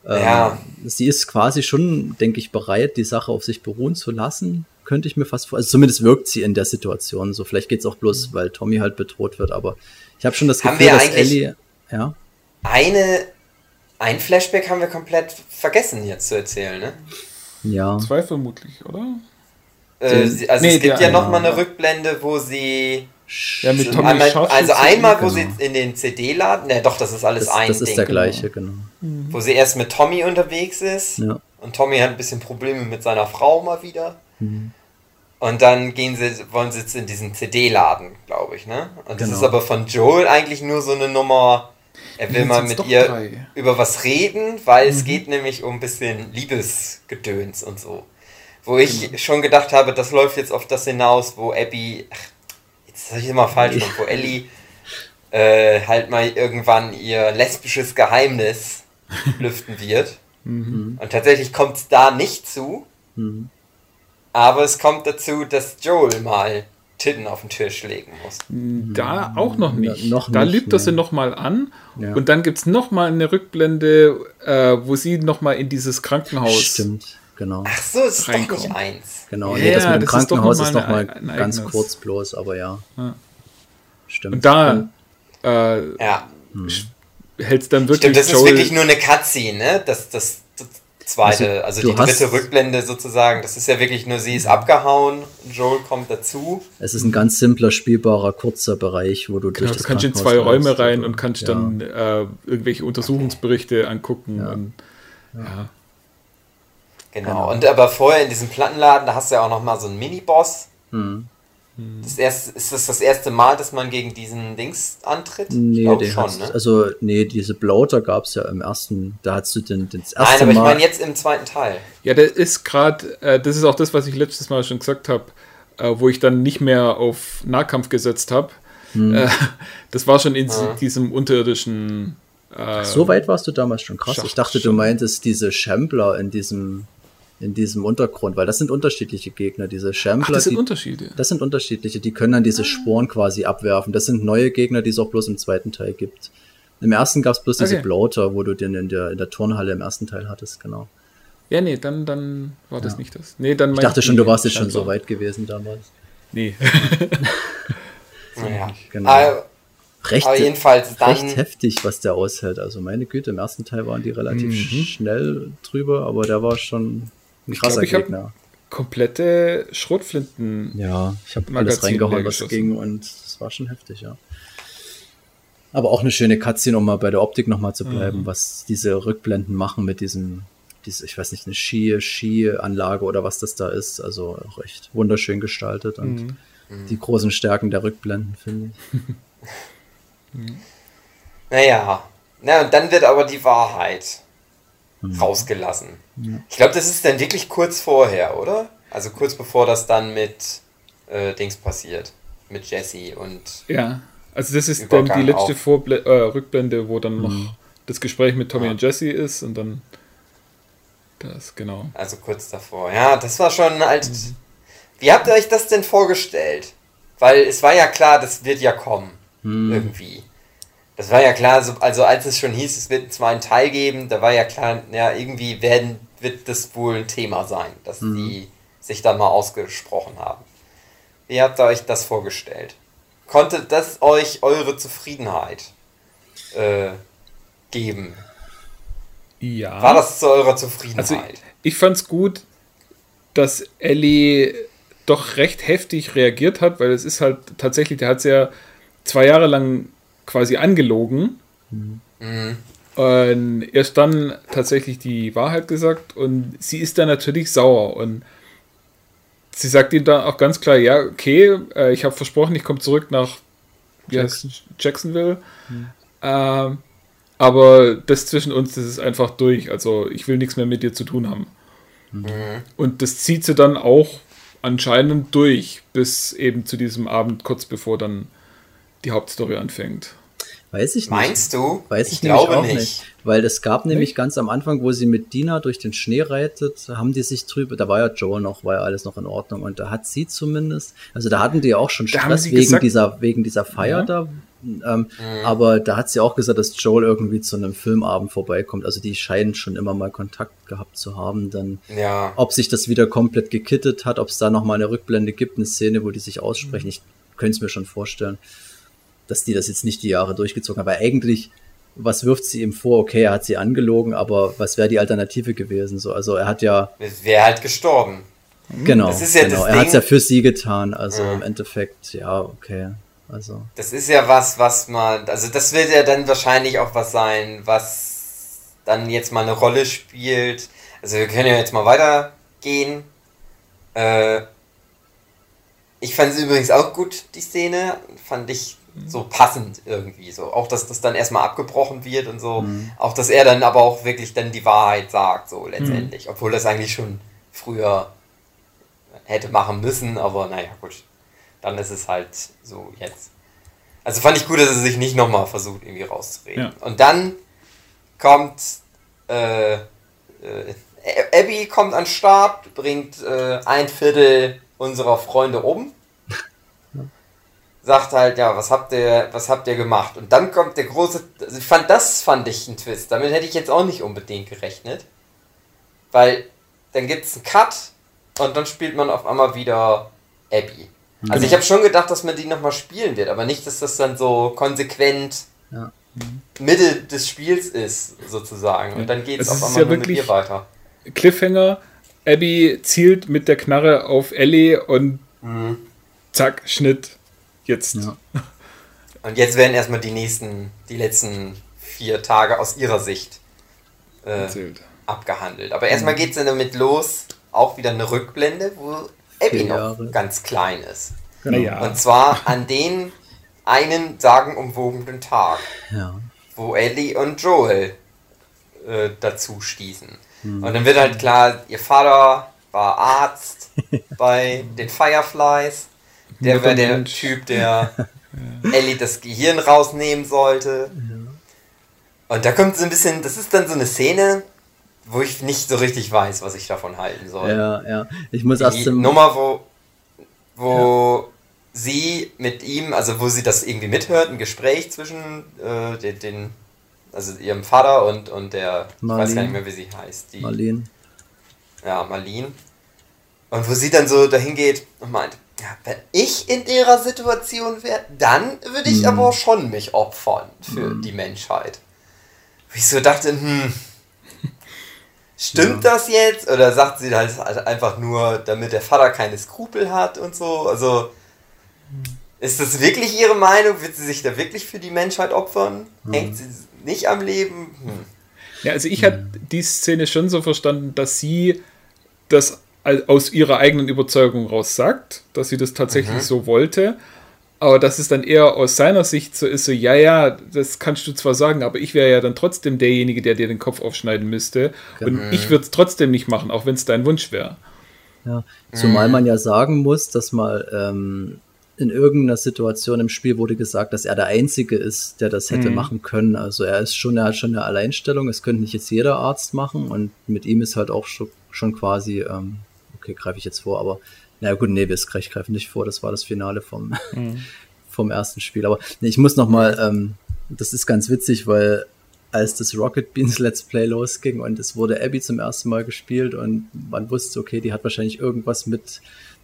Ähm, ja. sie ist quasi schon, denke ich, bereit, die Sache auf sich beruhen zu lassen könnte ich mir fast vor. Also zumindest wirkt sie in der Situation so. Vielleicht geht es auch bloß, mhm. weil Tommy halt bedroht wird, aber ich habe schon das Gefühl, dass Ellie. Ja. Eine, ein Flashback haben wir komplett vergessen jetzt zu erzählen, ne? Ja. Zwei vermutlich, oder? Äh, sie, also nee, es gibt ja noch mal eine Rückblende, wo sie ja, mit Tommy einmal, also einmal, wo genau. sie in den CD-Laden, ne, doch, das ist alles das, ein Das ist Ding, der gleiche, genau. Wo sie erst mit Tommy unterwegs ist ja. und Tommy hat ein bisschen Probleme mit seiner Frau mal wieder. Mhm. Und dann gehen sie, wollen sie jetzt in diesen CD-Laden, glaube ich, ne? Und das genau. ist aber von Joel eigentlich nur so eine Nummer, er will mal mit ihr drei. über was reden, weil mhm. es geht nämlich um ein bisschen Liebesgedöns und so. Wo ich genau. schon gedacht habe, das läuft jetzt auf das hinaus, wo Abby, ach, jetzt sag ich immer falsch, ja. wo Ellie äh, halt mal irgendwann ihr lesbisches Geheimnis lüften wird. Mhm. Und tatsächlich kommt es da nicht zu. Mhm. Aber es kommt dazu, dass Joel mal Titten auf den Tisch legen muss. Da auch noch nicht. Ja, noch da nicht, lügt er sie nochmal an ja. und dann gibt es nochmal eine Rückblende, äh, wo sie nochmal in dieses Krankenhaus. Stimmt, genau. Ach so, es ist reinkommt. doch nicht eins. Genau, ja, nee, das mit dem das Krankenhaus ist nochmal noch mal ganz kurz bloß, aber ja. Stimmt. Und da äh, ja. hält es dann wirklich. Stimmt, das Joel ist wirklich nur eine Cutscene, ne? Das, das, das zweite, also, also die dritte Rückblende sozusagen. Das ist ja wirklich nur, sie ist abgehauen, Joel kommt dazu. Es ist ein ganz simpler, spielbarer, kurzer Bereich, wo du genau, durch das Du kannst in zwei Räume rein und kannst ja. dann äh, irgendwelche Untersuchungsberichte okay. angucken. Ja. Und, ja. Genau. genau. und aber vorher in diesem Plattenladen, da hast du ja auch noch mal so einen Mini-Boss. Hm. Das erste, ist das das erste Mal, dass man gegen diesen Dings antritt? Nee, den schon, ne? also nee, diese Bloater gab es ja im ersten, da hast du den, den das erste Nein, aber ich meine jetzt im zweiten Teil. Ja, der ist gerade, äh, das ist auch das, was ich letztes Mal schon gesagt habe, äh, wo ich dann nicht mehr auf Nahkampf gesetzt habe. Hm. Äh, das war schon in ja. diesem unterirdischen äh, so weit warst du damals schon krass. Schacht ich dachte, du meintest diese Shambler in diesem in diesem Untergrund, weil das sind unterschiedliche Gegner, diese Shambler. Ach, das sind die, Unterschiede. Das sind unterschiedliche, die können dann diese ah. Sporen quasi abwerfen. Das sind neue Gegner, die es auch bloß im zweiten Teil gibt. Im ersten gab es bloß okay. diese Bloater, wo du den in der, in der Turnhalle im ersten Teil hattest, genau. Ja, nee, dann, dann war das ja. nicht das. Nee, dann ich dachte schon, du warst jetzt schon so weit gewesen damals. Nee. naja. Genau. Aber, recht, aber jedenfalls dann recht heftig, was der aushält. Also meine Güte, im ersten Teil waren die relativ mhm. schnell drüber, aber der war schon ein krasser ich glaub, Gegner. komplette Schrotflinten. Ja, ich habe alles reingehauen, was ging und es war schon heftig, ja. Aber auch eine schöne Cutscene, um mal bei der Optik nochmal zu bleiben, mhm. was diese Rückblenden machen mit diesem, diese, ich weiß nicht, eine Ski, Ski-Anlage oder was das da ist. Also auch echt wunderschön gestaltet und mhm. die großen Stärken der Rückblenden, finde ich. mhm. Naja, na, und dann wird aber die Wahrheit mhm. rausgelassen. Ja. Ich glaube, das ist dann wirklich kurz vorher, oder? Also kurz bevor das dann mit äh, Dings passiert. Mit Jesse und. Ja, also das ist dann die letzte Vorble äh, Rückblende, wo dann mhm. noch das Gespräch mit Tommy ja. und Jesse ist und dann. Das, genau. Also kurz davor. Ja, das war schon halt. Mhm. Wie habt ihr euch das denn vorgestellt? Weil es war ja klar, das wird ja kommen. Mhm. Irgendwie. Das war ja klar, also als es schon hieß, es wird zwar einen Teil geben, da war ja klar, ja, irgendwie werden, wird das wohl ein Thema sein, dass mhm. die sich da mal ausgesprochen haben. Wie habt ihr euch das vorgestellt? Konnte das euch eure Zufriedenheit äh, geben? Ja. War das zu eurer Zufriedenheit? Also ich, ich fand's gut, dass Ellie doch recht heftig reagiert hat, weil es ist halt tatsächlich, der hat es ja zwei Jahre lang quasi angelogen. Mhm. Und erst dann tatsächlich die Wahrheit gesagt und sie ist dann natürlich sauer und sie sagt ihm dann auch ganz klar, ja, okay, äh, ich habe versprochen, ich komme zurück nach Jackson. Jacksonville. Mhm. Äh, aber das zwischen uns, das ist einfach durch. Also ich will nichts mehr mit dir zu tun haben. Mhm. Und das zieht sie dann auch anscheinend durch, bis eben zu diesem Abend, kurz bevor dann die Hauptstory anfängt. Weiß ich nicht. Meinst du? Weiß ich, ich glaube nicht. nicht. Weil es gab nämlich nicht? ganz am Anfang, wo sie mit Dina durch den Schnee reitet, haben die sich drüber, da war ja Joel noch, war ja alles noch in Ordnung und da hat sie zumindest, also da hatten die ja auch schon Stress wegen gesagt, dieser, wegen dieser Feier ja. da, ähm, mhm. Aber da hat sie auch gesagt, dass Joel irgendwie zu einem Filmabend vorbeikommt. Also die scheinen schon immer mal Kontakt gehabt zu haben. Dann, ja. ob sich das wieder komplett gekittet hat, ob es da noch mal eine Rückblende gibt, eine Szene, wo die sich aussprechen. Mhm. Ich könnte es mir schon vorstellen, dass die das jetzt nicht die Jahre durchgezogen haben. Aber eigentlich, was wirft sie ihm vor? Okay, er hat sie angelogen, aber was wäre die Alternative gewesen? So, also er hat ja. Wäre halt gestorben. Genau, ja genau. er hat es ja für sie getan. Also ja. im Endeffekt, ja, okay. Also. Das ist ja was, was man, also das wird ja dann wahrscheinlich auch was sein, was dann jetzt mal eine Rolle spielt. Also wir können ja jetzt mal weitergehen. Äh, ich fand es übrigens auch gut, die Szene. Fand ich so passend irgendwie. So. Auch, dass das dann erstmal abgebrochen wird und so. Mhm. Auch, dass er dann aber auch wirklich dann die Wahrheit sagt, so letztendlich. Mhm. Obwohl das eigentlich schon früher hätte machen müssen, aber naja, gut dann ist es halt so jetzt. Also fand ich gut, dass er sich nicht nochmal versucht, irgendwie rauszureden. Ja. Und dann kommt äh, äh, Abby kommt an den Start, bringt äh, ein Viertel unserer Freunde um. Sagt halt, ja, was habt ihr, was habt ihr gemacht? Und dann kommt der große, also ich fand, das fand ich ein Twist. Damit hätte ich jetzt auch nicht unbedingt gerechnet. Weil dann gibt es einen Cut und dann spielt man auf einmal wieder Abby. Also genau. ich habe schon gedacht, dass man die nochmal spielen wird, aber nicht, dass das dann so konsequent ja. Mitte des Spiels ist, sozusagen. Und dann geht es auf einmal ja mit ihr weiter. Cliffhanger, Abby zielt mit der Knarre auf Ellie und mhm. zack, Schnitt. Jetzt. Ja. Und jetzt werden erstmal die nächsten, die letzten vier Tage aus ihrer Sicht äh, abgehandelt. Aber erstmal mhm. geht es dann damit los, auch wieder eine Rückblende, wo Abby noch ganz klein ist. Genau. Ja. Und zwar an den einen sagenumwogenen Tag, ja. wo Ellie und Joel äh, dazu stießen. Hm. Und dann wird halt klar, ihr Vater war Arzt bei den Fireflies. Der wäre der Typ, der Ellie das Gehirn rausnehmen sollte. Und da kommt so ein bisschen, das ist dann so eine Szene, wo ich nicht so richtig weiß, was ich davon halten soll. Ja, ja. Ich muss erst Die Nummer, wo, wo ja. sie mit ihm, also wo sie das irgendwie mithört, ein Gespräch zwischen äh, den, den, also ihrem Vater und, und der, Marlene. ich weiß gar nicht mehr, wie sie heißt. Die, Marlene. Ja, Marlene. Und wo sie dann so dahin geht und meint, ja, wenn ich in ihrer Situation wäre, dann würde ich hm. aber schon mich opfern für hm. die Menschheit. Wo ich so dachte, hm, Stimmt ja. das jetzt? Oder sagt sie halt einfach nur, damit der Vater keine Skrupel hat und so? Also, ist das wirklich ihre Meinung? Wird sie sich da wirklich für die Menschheit opfern? Mhm. Hängt sie nicht am Leben? Hm. Ja, also ich hatte die Szene schon so verstanden, dass sie das aus ihrer eigenen Überzeugung raus sagt, dass sie das tatsächlich mhm. so wollte aber dass es dann eher aus seiner Sicht so ist, so, ja, ja, das kannst du zwar sagen, aber ich wäre ja dann trotzdem derjenige, der dir den Kopf aufschneiden müsste. Genau. Und ich würde es trotzdem nicht machen, auch wenn es dein Wunsch wäre. Ja, zumal man ja sagen muss, dass mal ähm, in irgendeiner Situation im Spiel wurde gesagt, dass er der Einzige ist, der das hätte mhm. machen können. Also er ist schon, er hat schon eine Alleinstellung, es könnte nicht jetzt jeder Arzt machen und mit ihm ist halt auch schon, schon quasi, ähm, okay, greife ich jetzt vor, aber na gut, nee, wir greifen nicht vor, das war das Finale vom, mhm. vom ersten Spiel. Aber nee, ich muss noch mal, ähm, das ist ganz witzig, weil als das Rocket Beans Let's Play losging und es wurde Abby zum ersten Mal gespielt und man wusste, okay, die hat wahrscheinlich irgendwas mit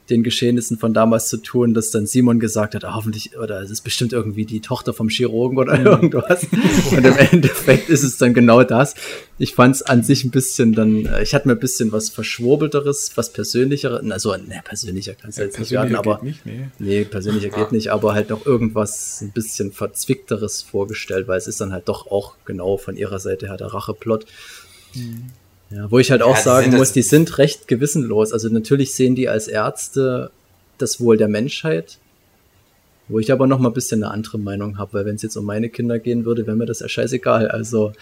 den Geschehnissen von damals zu tun, dass dann Simon gesagt hat, ah, hoffentlich, oder es ist bestimmt irgendwie die Tochter vom Chirurgen oder mhm. irgendwas. Und im Endeffekt ist es dann genau das. Ich fand es an sich ein bisschen dann, äh, ich hatte mir ein bisschen was Verschwurbelteres, was persönlicheres, also, ne, persönlicher kann es ja, jetzt nicht werden, aber, nicht, nee. nee, persönlicher ja. geht nicht, aber halt noch irgendwas ein bisschen verzwickteres vorgestellt, weil es ist dann halt doch auch genau von ihrer Seite her der Racheplot. Mhm. Ja, wo ich halt auch ja, sagen muss, die sind recht gewissenlos. Also natürlich sehen die als Ärzte das Wohl der Menschheit, wo ich aber noch mal ein bisschen eine andere Meinung habe, weil wenn es jetzt um meine Kinder gehen würde, wäre mir das ja scheißegal. Also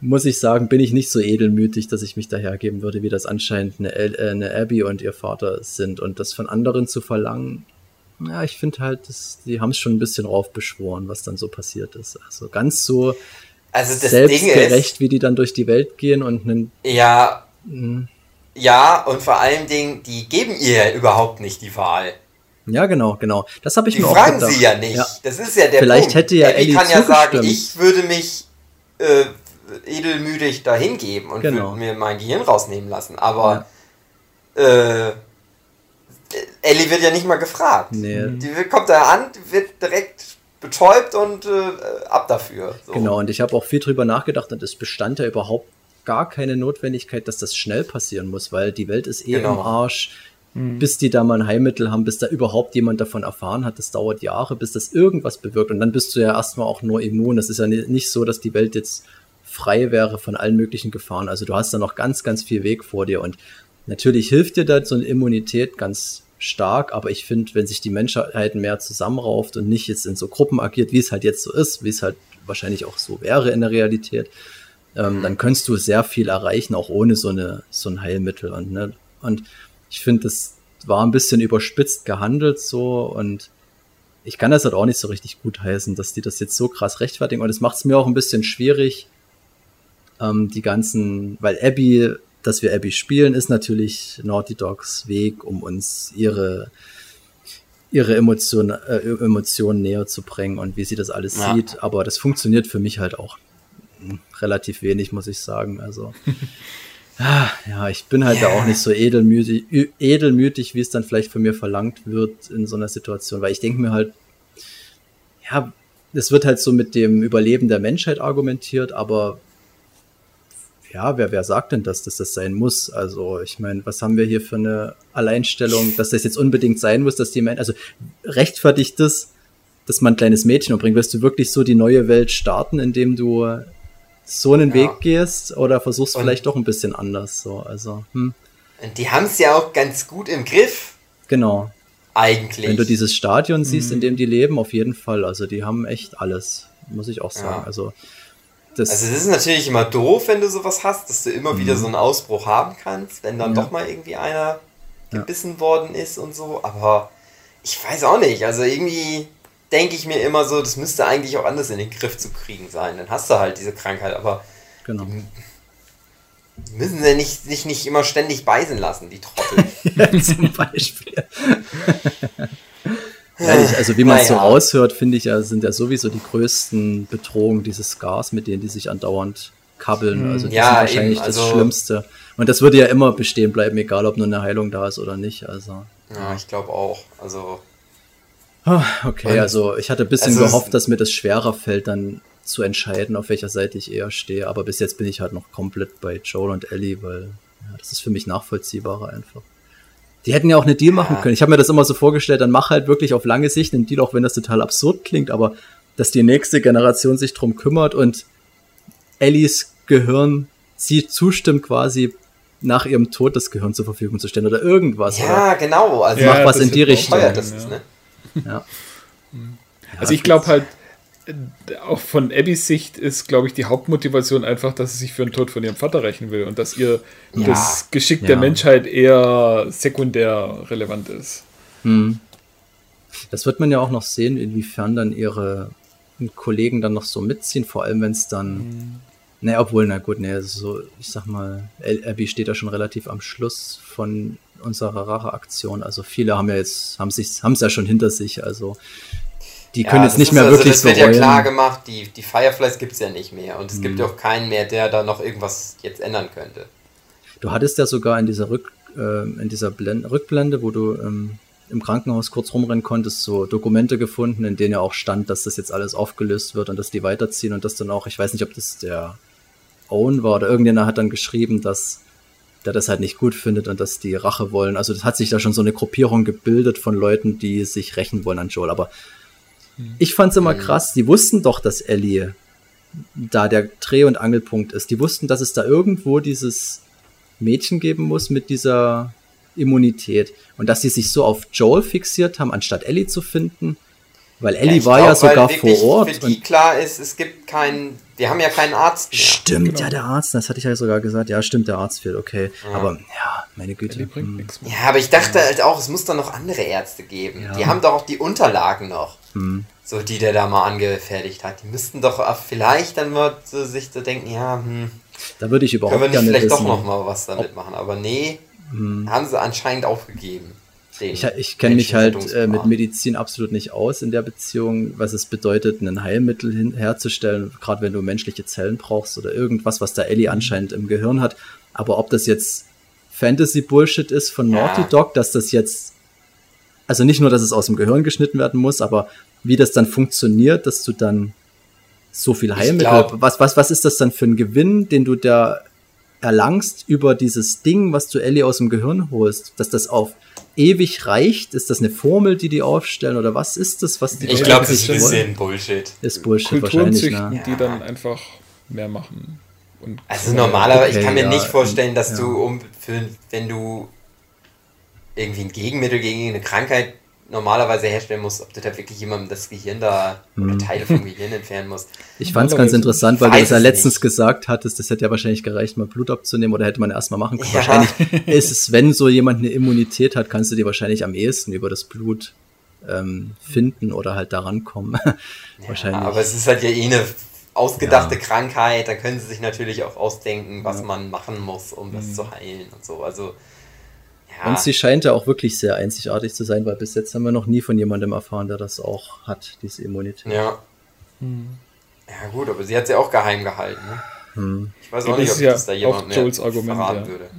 muss ich sagen, bin ich nicht so edelmütig, dass ich mich dahergeben würde, wie das anscheinend eine, äh, eine Abby und ihr Vater sind. Und das von anderen zu verlangen, ja, ich finde halt, das, die haben es schon ein bisschen raufbeschworen, was dann so passiert ist. Also ganz so also das selbstgerecht, Ding ist, wie die dann durch die Welt gehen und einen. Ja. Mh. Ja, und vor allen Dingen, die geben ihr überhaupt nicht die Wahl. Ja, genau, genau. Das habe ich die mir auch gedacht. fragen sie ja nicht. Ja. Das ist ja der Vielleicht Punkt. hätte ja Ellie, kann ja sagen, ich würde mich äh, edelmütig dahin geben und genau. würde mir mein Gehirn rausnehmen lassen. Aber ja. äh, Ellie wird ja nicht mal gefragt. Nee. Die kommt da an, wird direkt betäubt und äh, ab dafür. So. Genau, und ich habe auch viel drüber nachgedacht und es bestand ja überhaupt gar keine Notwendigkeit, dass das schnell passieren muss, weil die Welt ist eh genau. im Arsch. Mhm. Bis die da mal ein Heilmittel haben, bis da überhaupt jemand davon erfahren hat, das dauert Jahre, bis das irgendwas bewirkt. Und dann bist du ja erstmal auch nur immun. Das ist ja nicht so, dass die Welt jetzt frei wäre von allen möglichen Gefahren. Also du hast da noch ganz, ganz viel Weg vor dir. Und natürlich hilft dir da so eine Immunität ganz stark, aber ich finde, wenn sich die Menschheit mehr zusammenrauft und nicht jetzt in so Gruppen agiert, wie es halt jetzt so ist, wie es halt wahrscheinlich auch so wäre in der Realität, ähm, dann könntest du sehr viel erreichen, auch ohne so eine so ein Heilmittel und ne? und ich finde, das war ein bisschen überspitzt gehandelt so und ich kann das halt auch nicht so richtig gut heißen, dass die das jetzt so krass rechtfertigen und es macht es mir auch ein bisschen schwierig, ähm, die ganzen, weil Abby dass wir Abby spielen, ist natürlich Naughty Dogs Weg, um uns ihre ihre Emotionen äh, Emotionen näher zu bringen und wie sie das alles ja. sieht. Aber das funktioniert für mich halt auch relativ wenig, muss ich sagen. Also ah, ja, ich bin halt yeah. da auch nicht so edelmütig, edelmütig, wie es dann vielleicht von mir verlangt wird in so einer Situation, weil ich denke mir halt, ja, es wird halt so mit dem Überleben der Menschheit argumentiert, aber ja, wer, wer sagt denn das, dass das sein muss? Also, ich meine, was haben wir hier für eine Alleinstellung, dass das jetzt unbedingt sein muss, dass die Menschen, also rechtfertigt das, dass man ein kleines Mädchen umbringt? Wirst du wirklich so die neue Welt starten, indem du so einen ja. Weg gehst oder versuchst Und vielleicht doch ein bisschen anders? So, also, hm. Die haben es ja auch ganz gut im Griff. Genau. Eigentlich. Wenn du dieses Stadion siehst, mhm. in dem die leben, auf jeden Fall. Also, die haben echt alles, muss ich auch sagen. Ja. Also, das also es ist natürlich immer doof, wenn du sowas hast, dass du immer mhm. wieder so einen Ausbruch haben kannst, wenn dann ja. doch mal irgendwie einer gebissen ja. worden ist und so. Aber ich weiß auch nicht. Also irgendwie denke ich mir immer so, das müsste eigentlich auch anders in den Griff zu kriegen sein. Dann hast du halt diese Krankheit, aber genau. müssen sie nicht, sich nicht immer ständig beißen lassen, die Trottel. ja, zum Beispiel. Ehrlich, also wie man es naja. so raushört, finde ich ja, sind ja sowieso die größten Bedrohungen dieses Scars, mit denen die sich andauernd kabbeln. Hm. Also die ja, sind wahrscheinlich eben, also das Schlimmste. Und das würde ja immer bestehen bleiben, egal ob nur eine Heilung da ist oder nicht. Also. Ja, ich glaube auch. Also. Ah, okay, also ich hatte ein bisschen also gehofft, dass mir das schwerer fällt, dann zu entscheiden, auf welcher Seite ich eher stehe. Aber bis jetzt bin ich halt noch komplett bei Joel und Ellie, weil ja, das ist für mich nachvollziehbarer einfach. Die hätten ja auch eine Deal machen können. Ich habe mir das immer so vorgestellt, dann mach halt wirklich auf lange Sicht einen Deal, auch wenn das total absurd klingt, aber dass die nächste Generation sich drum kümmert und Ellies Gehirn sie zustimmt quasi nach ihrem Tod das Gehirn zur Verfügung zu stellen oder irgendwas. Ja, oder? genau. Also ja, mach was in die Richtung. Das ist, ne? ja. Also ich glaube halt, auch von Abbys Sicht ist, glaube ich, die Hauptmotivation einfach, dass sie sich für den Tod von ihrem Vater rächen will und dass ihr ja, das Geschick ja. der Menschheit eher sekundär relevant ist. Hm. Das wird man ja auch noch sehen, inwiefern dann ihre Kollegen dann noch so mitziehen, vor allem wenn es dann. Hm. Ne, obwohl, na gut, ne, so, ich sag mal, Abby steht da schon relativ am Schluss von unserer Racheaktion. Also viele haben ja jetzt, haben sich, haben es ja schon hinter sich. Also die können ja, jetzt nicht mehr also, wirklich so. Das wird ja klar gemacht, die, die Fireflies gibt es ja nicht mehr. Und es hm. gibt ja auch keinen mehr, der da noch irgendwas jetzt ändern könnte. Du hattest ja sogar in dieser Rück, äh, in dieser Blende, Rückblende, wo du ähm, im Krankenhaus kurz rumrennen konntest, so Dokumente gefunden, in denen ja auch stand, dass das jetzt alles aufgelöst wird und dass die weiterziehen und das dann auch, ich weiß nicht, ob das der Owen war oder irgendjemand hat dann geschrieben, dass der das halt nicht gut findet und dass die Rache wollen. Also das hat sich da schon so eine Gruppierung gebildet von Leuten, die sich rächen wollen an Joel. Aber. Ich fand's immer hm. krass, die wussten doch, dass Ellie da der Dreh- und Angelpunkt ist. Die wussten, dass es da irgendwo dieses Mädchen geben muss mit dieser Immunität. Und dass sie sich so auf Joel fixiert haben, anstatt Ellie zu finden. Weil Ellie ja, war glaub, ja sogar vor Ort. Für die klar ist, es gibt keinen, wir haben ja keinen Arzt mehr. Stimmt, genau. ja, der Arzt, das hatte ich ja sogar gesagt. Ja, stimmt, der Arzt fehlt, okay. Ja. Aber ja, meine Güte. bringt hm. nichts mehr. Ja, aber ich dachte halt auch, es muss doch noch andere Ärzte geben. Ja. Die haben doch auch die Unterlagen noch. Hm. So, die der da mal angefertigt hat. Die müssten doch vielleicht dann mal so sich so denken, ja, hm. Da würde ich überhaupt Können wir nicht vielleicht wissen, doch noch mal was damit machen. Aber nee, hm. haben sie anscheinend aufgegeben. Ich, ich kenne mich halt äh, mit Medizin absolut nicht aus in der Beziehung, was es bedeutet, ein Heilmittel hin, herzustellen, gerade wenn du menschliche Zellen brauchst oder irgendwas, was da Ellie mhm. anscheinend im Gehirn hat. Aber ob das jetzt Fantasy-Bullshit ist von ja. Naughty Dog, dass das jetzt, also nicht nur, dass es aus dem Gehirn geschnitten werden muss, aber wie das dann funktioniert, dass du dann so viel Heilmittel, glaub, was, was, was ist das dann für ein Gewinn, den du da erlangst über dieses Ding, was du Ellie aus dem Gehirn holst, dass das auf ewig reicht? Ist das eine Formel, die die aufstellen oder was ist das, was die Ich glaube, das ist ein bisschen Bullshit. Ist Bullshit wahrscheinlich. Züchten, ne? die dann einfach mehr machen. also normalerweise, okay, ich kann mir ja, nicht vorstellen, dass ja. du um für, wenn du irgendwie ein Gegenmittel gegen eine Krankheit normalerweise herstellen musst, ob du da wirklich jemandem das Gehirn da oder hm. Teile vom Gehirn entfernen musst. Ich fand es ganz interessant, weil du das ja letztens nicht. gesagt hattest, das hätte ja wahrscheinlich gereicht, mal Blut abzunehmen oder hätte man erstmal machen können. Ja. Wahrscheinlich ist es, wenn so jemand eine Immunität hat, kannst du dir wahrscheinlich am ehesten über das Blut ähm, finden oder halt daran kommen. ja, wahrscheinlich. Aber es ist halt ja eh eine ausgedachte ja. Krankheit, da können sie sich natürlich auch ausdenken, was man machen muss, um das mhm. zu heilen und so. Also ja. Und sie scheint ja auch wirklich sehr einzigartig zu sein, weil bis jetzt haben wir noch nie von jemandem erfahren, der das auch hat, diese Immunität. Ja. Hm. Ja, gut, aber sie hat sie auch geheim gehalten. Ne? Hm. Ich weiß auch ja, nicht, ob ja das da jemand mehr Argument, verraten ja. würde.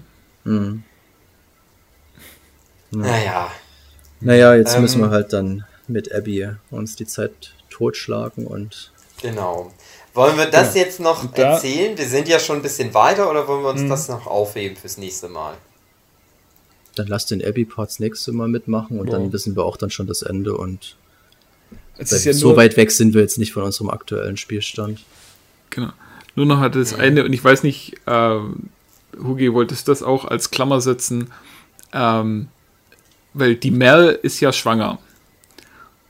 Hm. Naja. Naja, jetzt ähm, müssen wir halt dann mit Abby uns die Zeit totschlagen und. Genau. Wollen wir das jetzt noch da, erzählen? Wir sind ja schon ein bisschen weiter oder wollen wir uns hm. das noch aufheben fürs nächste Mal? Dann lass den Abby-Parts nächste Mal mitmachen und ja. dann wissen wir auch dann schon das Ende und ja so weit weg sind wir jetzt nicht von unserem aktuellen Spielstand. Genau. Nur noch hat das eine, und ich weiß nicht, äh, Hugi, wolltest du das auch als Klammer setzen, ähm, weil die Mel ist ja schwanger.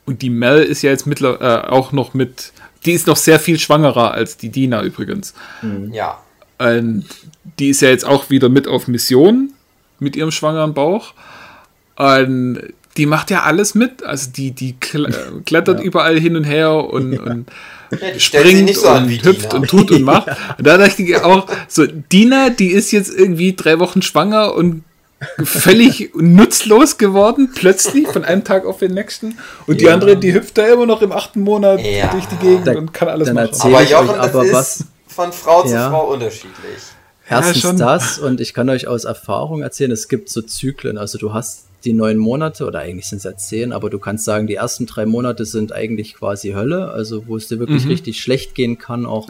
Und die Mel ist ja jetzt mittler, äh, auch noch mit, die ist noch sehr viel schwangerer als die Dina übrigens. Mhm. Ja. Und die ist ja jetzt auch wieder mit auf Mission mit ihrem schwangeren Bauch. Und die macht ja alles mit. Also die, die klettert ja. überall hin und her und, ja. und ja, springt so und hüpft Dina. und tut und macht. Und da dachte ich auch, so, Dina, die ist jetzt irgendwie drei Wochen schwanger und völlig nutzlos geworden, plötzlich von einem Tag auf den nächsten. Und die andere, die hüpft da immer noch im achten Monat durch die Gegend da, und kann alles machen. Aber Jochen, das aber ist was, von Frau zu Frau unterschiedlich. Erstens ja, das und ich kann euch aus Erfahrung erzählen, es gibt so Zyklen. Also du hast die neun Monate oder eigentlich sind es ja zehn, aber du kannst sagen, die ersten drei Monate sind eigentlich quasi Hölle, also wo es dir wirklich mhm. richtig schlecht gehen kann auch.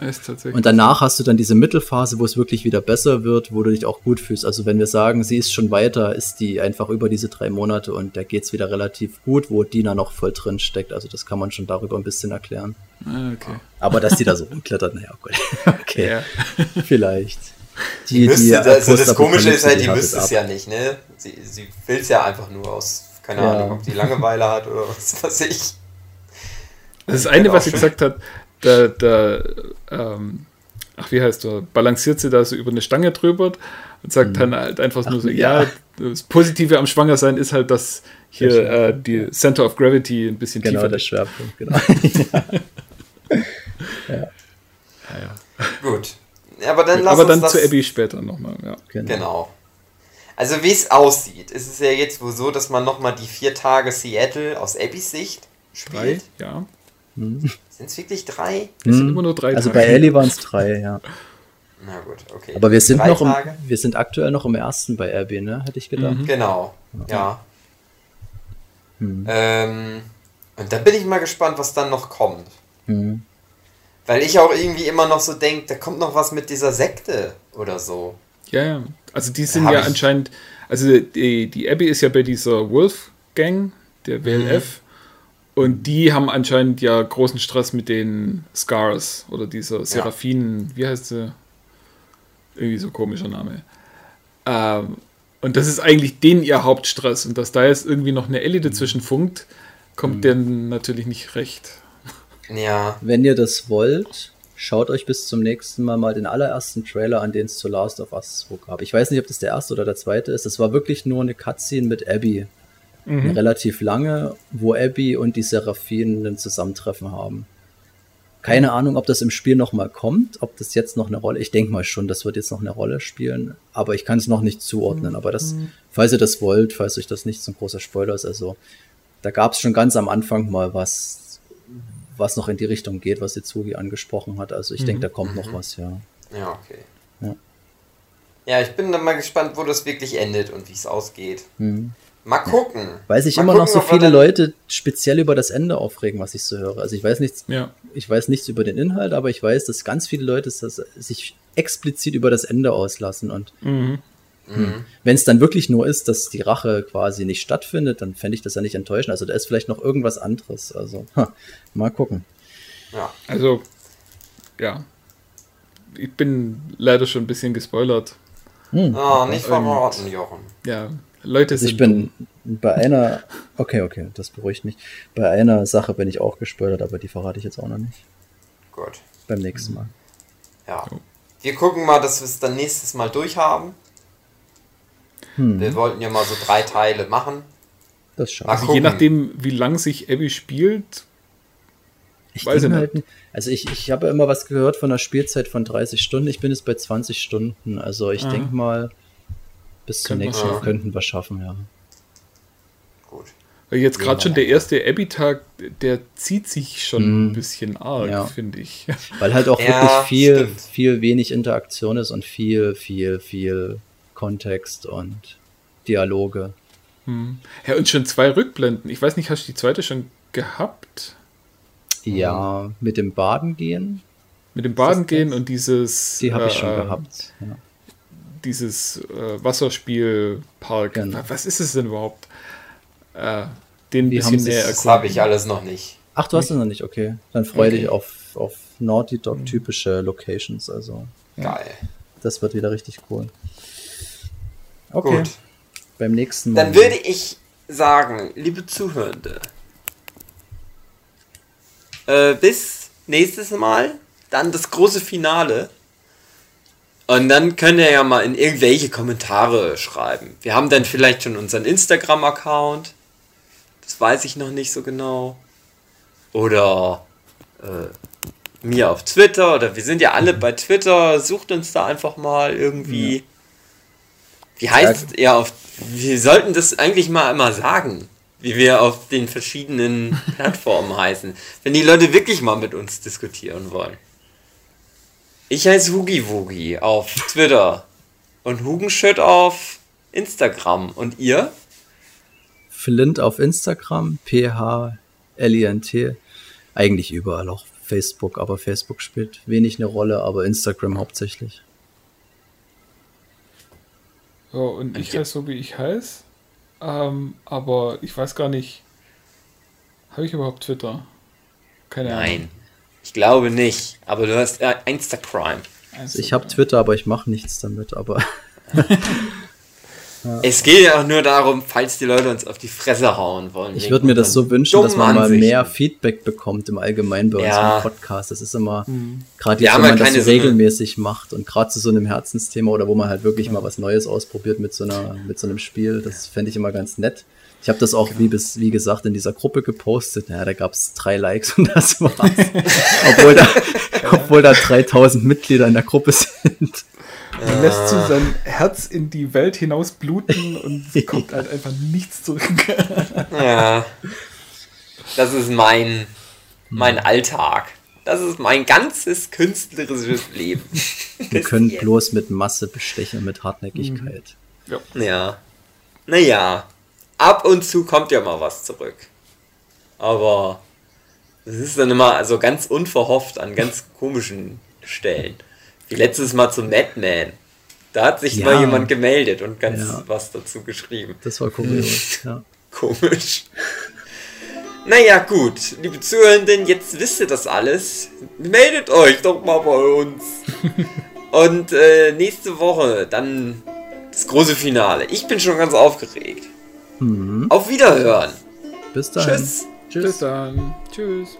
Und danach hast du dann diese Mittelphase, wo es wirklich wieder besser wird, wo du dich auch gut fühlst. Also wenn wir sagen, sie ist schon weiter, ist die einfach über diese drei Monate und da geht es wieder relativ gut, wo Dina noch voll drin steckt. Also das kann man schon darüber ein bisschen erklären. Ah, okay. Aber dass die da so rumklettert, naja, gut. okay. Ja. Vielleicht. Die, die, die also das Komische ist halt, die müsste es ja nicht, ne? Sie, sie will es ja einfach nur aus, keine ja. Ahnung, ob die Langeweile hat oder was weiß ich. Das, das eine, was sie gesagt hat, da, da ähm, ach, wie heißt du, balanciert sie da so über eine Stange drüber und sagt hm. dann halt einfach ach, nur so, ja. ja. das Positive am Schwangersein ist halt, dass hier äh, die Center of Gravity ein bisschen genau, tiefer der Schwerpunkt, genau. ja. ja. ja. Gut, aber dann lass Aber dann das, zu Abby später nochmal, ja. Genau. genau. Also wie es aussieht, ist es ja jetzt wohl so, dass man nochmal die vier Tage Seattle aus Abbys Sicht spielt. Drei, ja. Hm. Sind es wirklich drei? Es sind hm. immer nur drei Also Tage. bei Ellie waren es drei, ja. Na gut, okay. Aber wir sind drei noch im, wir sind aktuell noch im ersten bei Abby, ne? Hätte ich gedacht. Mhm. Genau, ja. ja. Hm. Ähm, und da bin ich mal gespannt, was dann noch kommt. Hm. Weil ich auch irgendwie immer noch so denke, da kommt noch was mit dieser Sekte oder so. Ja, ja. Also die sind ja anscheinend, also die, die Abby ist ja bei dieser Wolf Gang, der WLF. Mhm. Und die haben anscheinend ja großen Stress mit den Scars oder dieser Seraphinen, ja. wie heißt sie? Irgendwie so komischer Name. Ähm, und das ist eigentlich den ihr Hauptstress. Und dass da jetzt irgendwie noch eine Ellie dazwischen funkt, kommt mhm. der natürlich nicht recht. Ja. Wenn ihr das wollt, schaut euch bis zum nächsten Mal mal den allerersten Trailer an, den es zu Last of Us 2 gab. Ich weiß nicht, ob das der erste oder der zweite ist. Das war wirklich nur eine Cutscene mit Abby. Mhm. Relativ lange, wo Abby und die Seraphinen ein Zusammentreffen haben. Keine Ahnung, ob das im Spiel nochmal kommt, ob das jetzt noch eine Rolle, ich denke mal schon, das wird jetzt noch eine Rolle spielen, aber ich kann es noch nicht zuordnen. Aber das, mhm. falls ihr das wollt, falls euch das nicht so ein großer Spoiler ist, also da gab es schon ganz am Anfang mal was, was noch in die Richtung geht, was Itsugi angesprochen hat. Also ich mhm. denke, da kommt mhm. noch was, ja. Ja, okay. Ja. ja. ich bin dann mal gespannt, wo das wirklich endet und wie es ausgeht. Mhm. Mal gucken. Weil sich immer gucken, noch so viele Leute speziell über das Ende aufregen, was ich so höre. Also ich weiß nichts, ja. ich weiß nichts über den Inhalt, aber ich weiß, dass ganz viele Leute sich explizit über das Ende auslassen und mhm. Mhm. Wenn es dann wirklich nur ist, dass die Rache quasi nicht stattfindet, dann fände ich das ja nicht enttäuschend. Also da ist vielleicht noch irgendwas anderes. Also ha, mal gucken. Ja. Also, ja. Ich bin leider schon ein bisschen gespoilert. Hm. Oh, nicht verraten, Jochen. Ja, Leute also sind. Ich bin bei einer. Okay, okay, das beruhigt mich. Bei einer Sache bin ich auch gespoilert, aber die verrate ich jetzt auch noch nicht. Gut. Beim nächsten Mal. Ja. Wir gucken mal, dass wir es dann nächstes Mal durchhaben. Hm. Wir wollten ja mal so drei Teile machen. Das schafft. Also je nachdem, wie lang sich Abby spielt. Ich weiß ich halt, also ich, ich habe immer was gehört von einer Spielzeit von 30 Stunden. Ich bin jetzt bei 20 Stunden. Also ich ah. denke mal, bis zur nächsten Mal könnten wir schaffen, ja. Gut. Weil jetzt gerade schon der erste Abby-Tag, der zieht sich schon mm. ein bisschen arg, ja. finde ich. Weil halt auch ja, wirklich viel, stimmt. viel wenig Interaktion ist und viel, viel, viel Kontext und Dialoge. Hm. Ja, und schon zwei Rückblenden. Ich weiß nicht, hast du die zweite schon gehabt? Ja, hm. mit dem Baden gehen. Mit dem Baden gehen und dieses. Die habe ich äh, schon gehabt. Ja. Dieses äh, Wasserspielpark. Genau. Was ist es denn überhaupt? Äh, den ein bisschen näher Das habe ich alles noch nicht. Ach, du hast es noch nicht, okay. Dann freue okay. dich auf, auf Naughty Dog typische Locations. Also. Geil. Das wird wieder richtig cool. Okay. Gut. Beim nächsten Mal. Dann würde ich sagen, liebe Zuhörende, äh, bis nächstes Mal, dann das große Finale. Und dann könnt ihr ja mal in irgendwelche Kommentare schreiben. Wir haben dann vielleicht schon unseren Instagram-Account. Das weiß ich noch nicht so genau. Oder äh, mir auf Twitter. Oder wir sind ja alle bei Twitter. Sucht uns da einfach mal irgendwie. Ja. Wie heißt ja auf. Wir sollten das eigentlich mal immer sagen, wie wir auf den verschiedenen Plattformen heißen. Wenn die Leute wirklich mal mit uns diskutieren wollen. Ich heiße Hugi Wugi auf Twitter und Hugenschütt auf Instagram. Und ihr? Flint auf Instagram, P-H-L-I-N-T. Eigentlich überall auch Facebook, aber Facebook spielt wenig eine Rolle, aber Instagram hauptsächlich. So, und ich heiße so, wie ich heiße. Ähm, aber ich weiß gar nicht. Habe ich überhaupt Twitter? Keine Nein, Ahnung. ich glaube nicht. Aber du hast äh, Instagram. Also ich habe Twitter, aber ich mache nichts damit. Aber Es geht ja auch nur darum, falls die Leute uns auf die Fresse hauen wollen. Ich würde mir das so wünschen, dass man mal mehr Feedback bekommt im Allgemeinen bei ja. unserem Podcast. Das ist immer, mhm. gerade jetzt, wenn man das so regelmäßig macht und gerade zu so einem Herzensthema oder wo man halt wirklich ja. mal was Neues ausprobiert mit so, einer, mit so einem Spiel, das fände ich immer ganz nett. Ich habe das auch, genau. wie, bis, wie gesagt, in dieser Gruppe gepostet. Naja, da gab es drei Likes und das war's. obwohl, da, obwohl da 3000 Mitglieder in der Gruppe sind. Er lässt so sein Herz in die Welt hinaus bluten und es kommt halt einfach nichts zurück. ja. Das ist mein, mein Alltag. Das ist mein ganzes künstlerisches Leben. Wir können bloß mit Masse bestechen, mit Hartnäckigkeit. Ja. ja. Naja. ab und zu kommt ja mal was zurück. Aber es ist dann immer also ganz unverhofft an ganz komischen Stellen. Wie letztes Mal zum Madman. Da hat sich ja. mal jemand gemeldet und ganz ja. was dazu geschrieben. Das war komisch, ja. Komisch. Naja, gut, liebe Zuhörenden, jetzt wisst ihr das alles. Meldet euch doch mal bei uns. Und äh, nächste Woche dann das große Finale. Ich bin schon ganz aufgeregt. Mhm. Auf Wiederhören. Bis dann. Tschüss. Tschüss. Bis dann. Tschüss.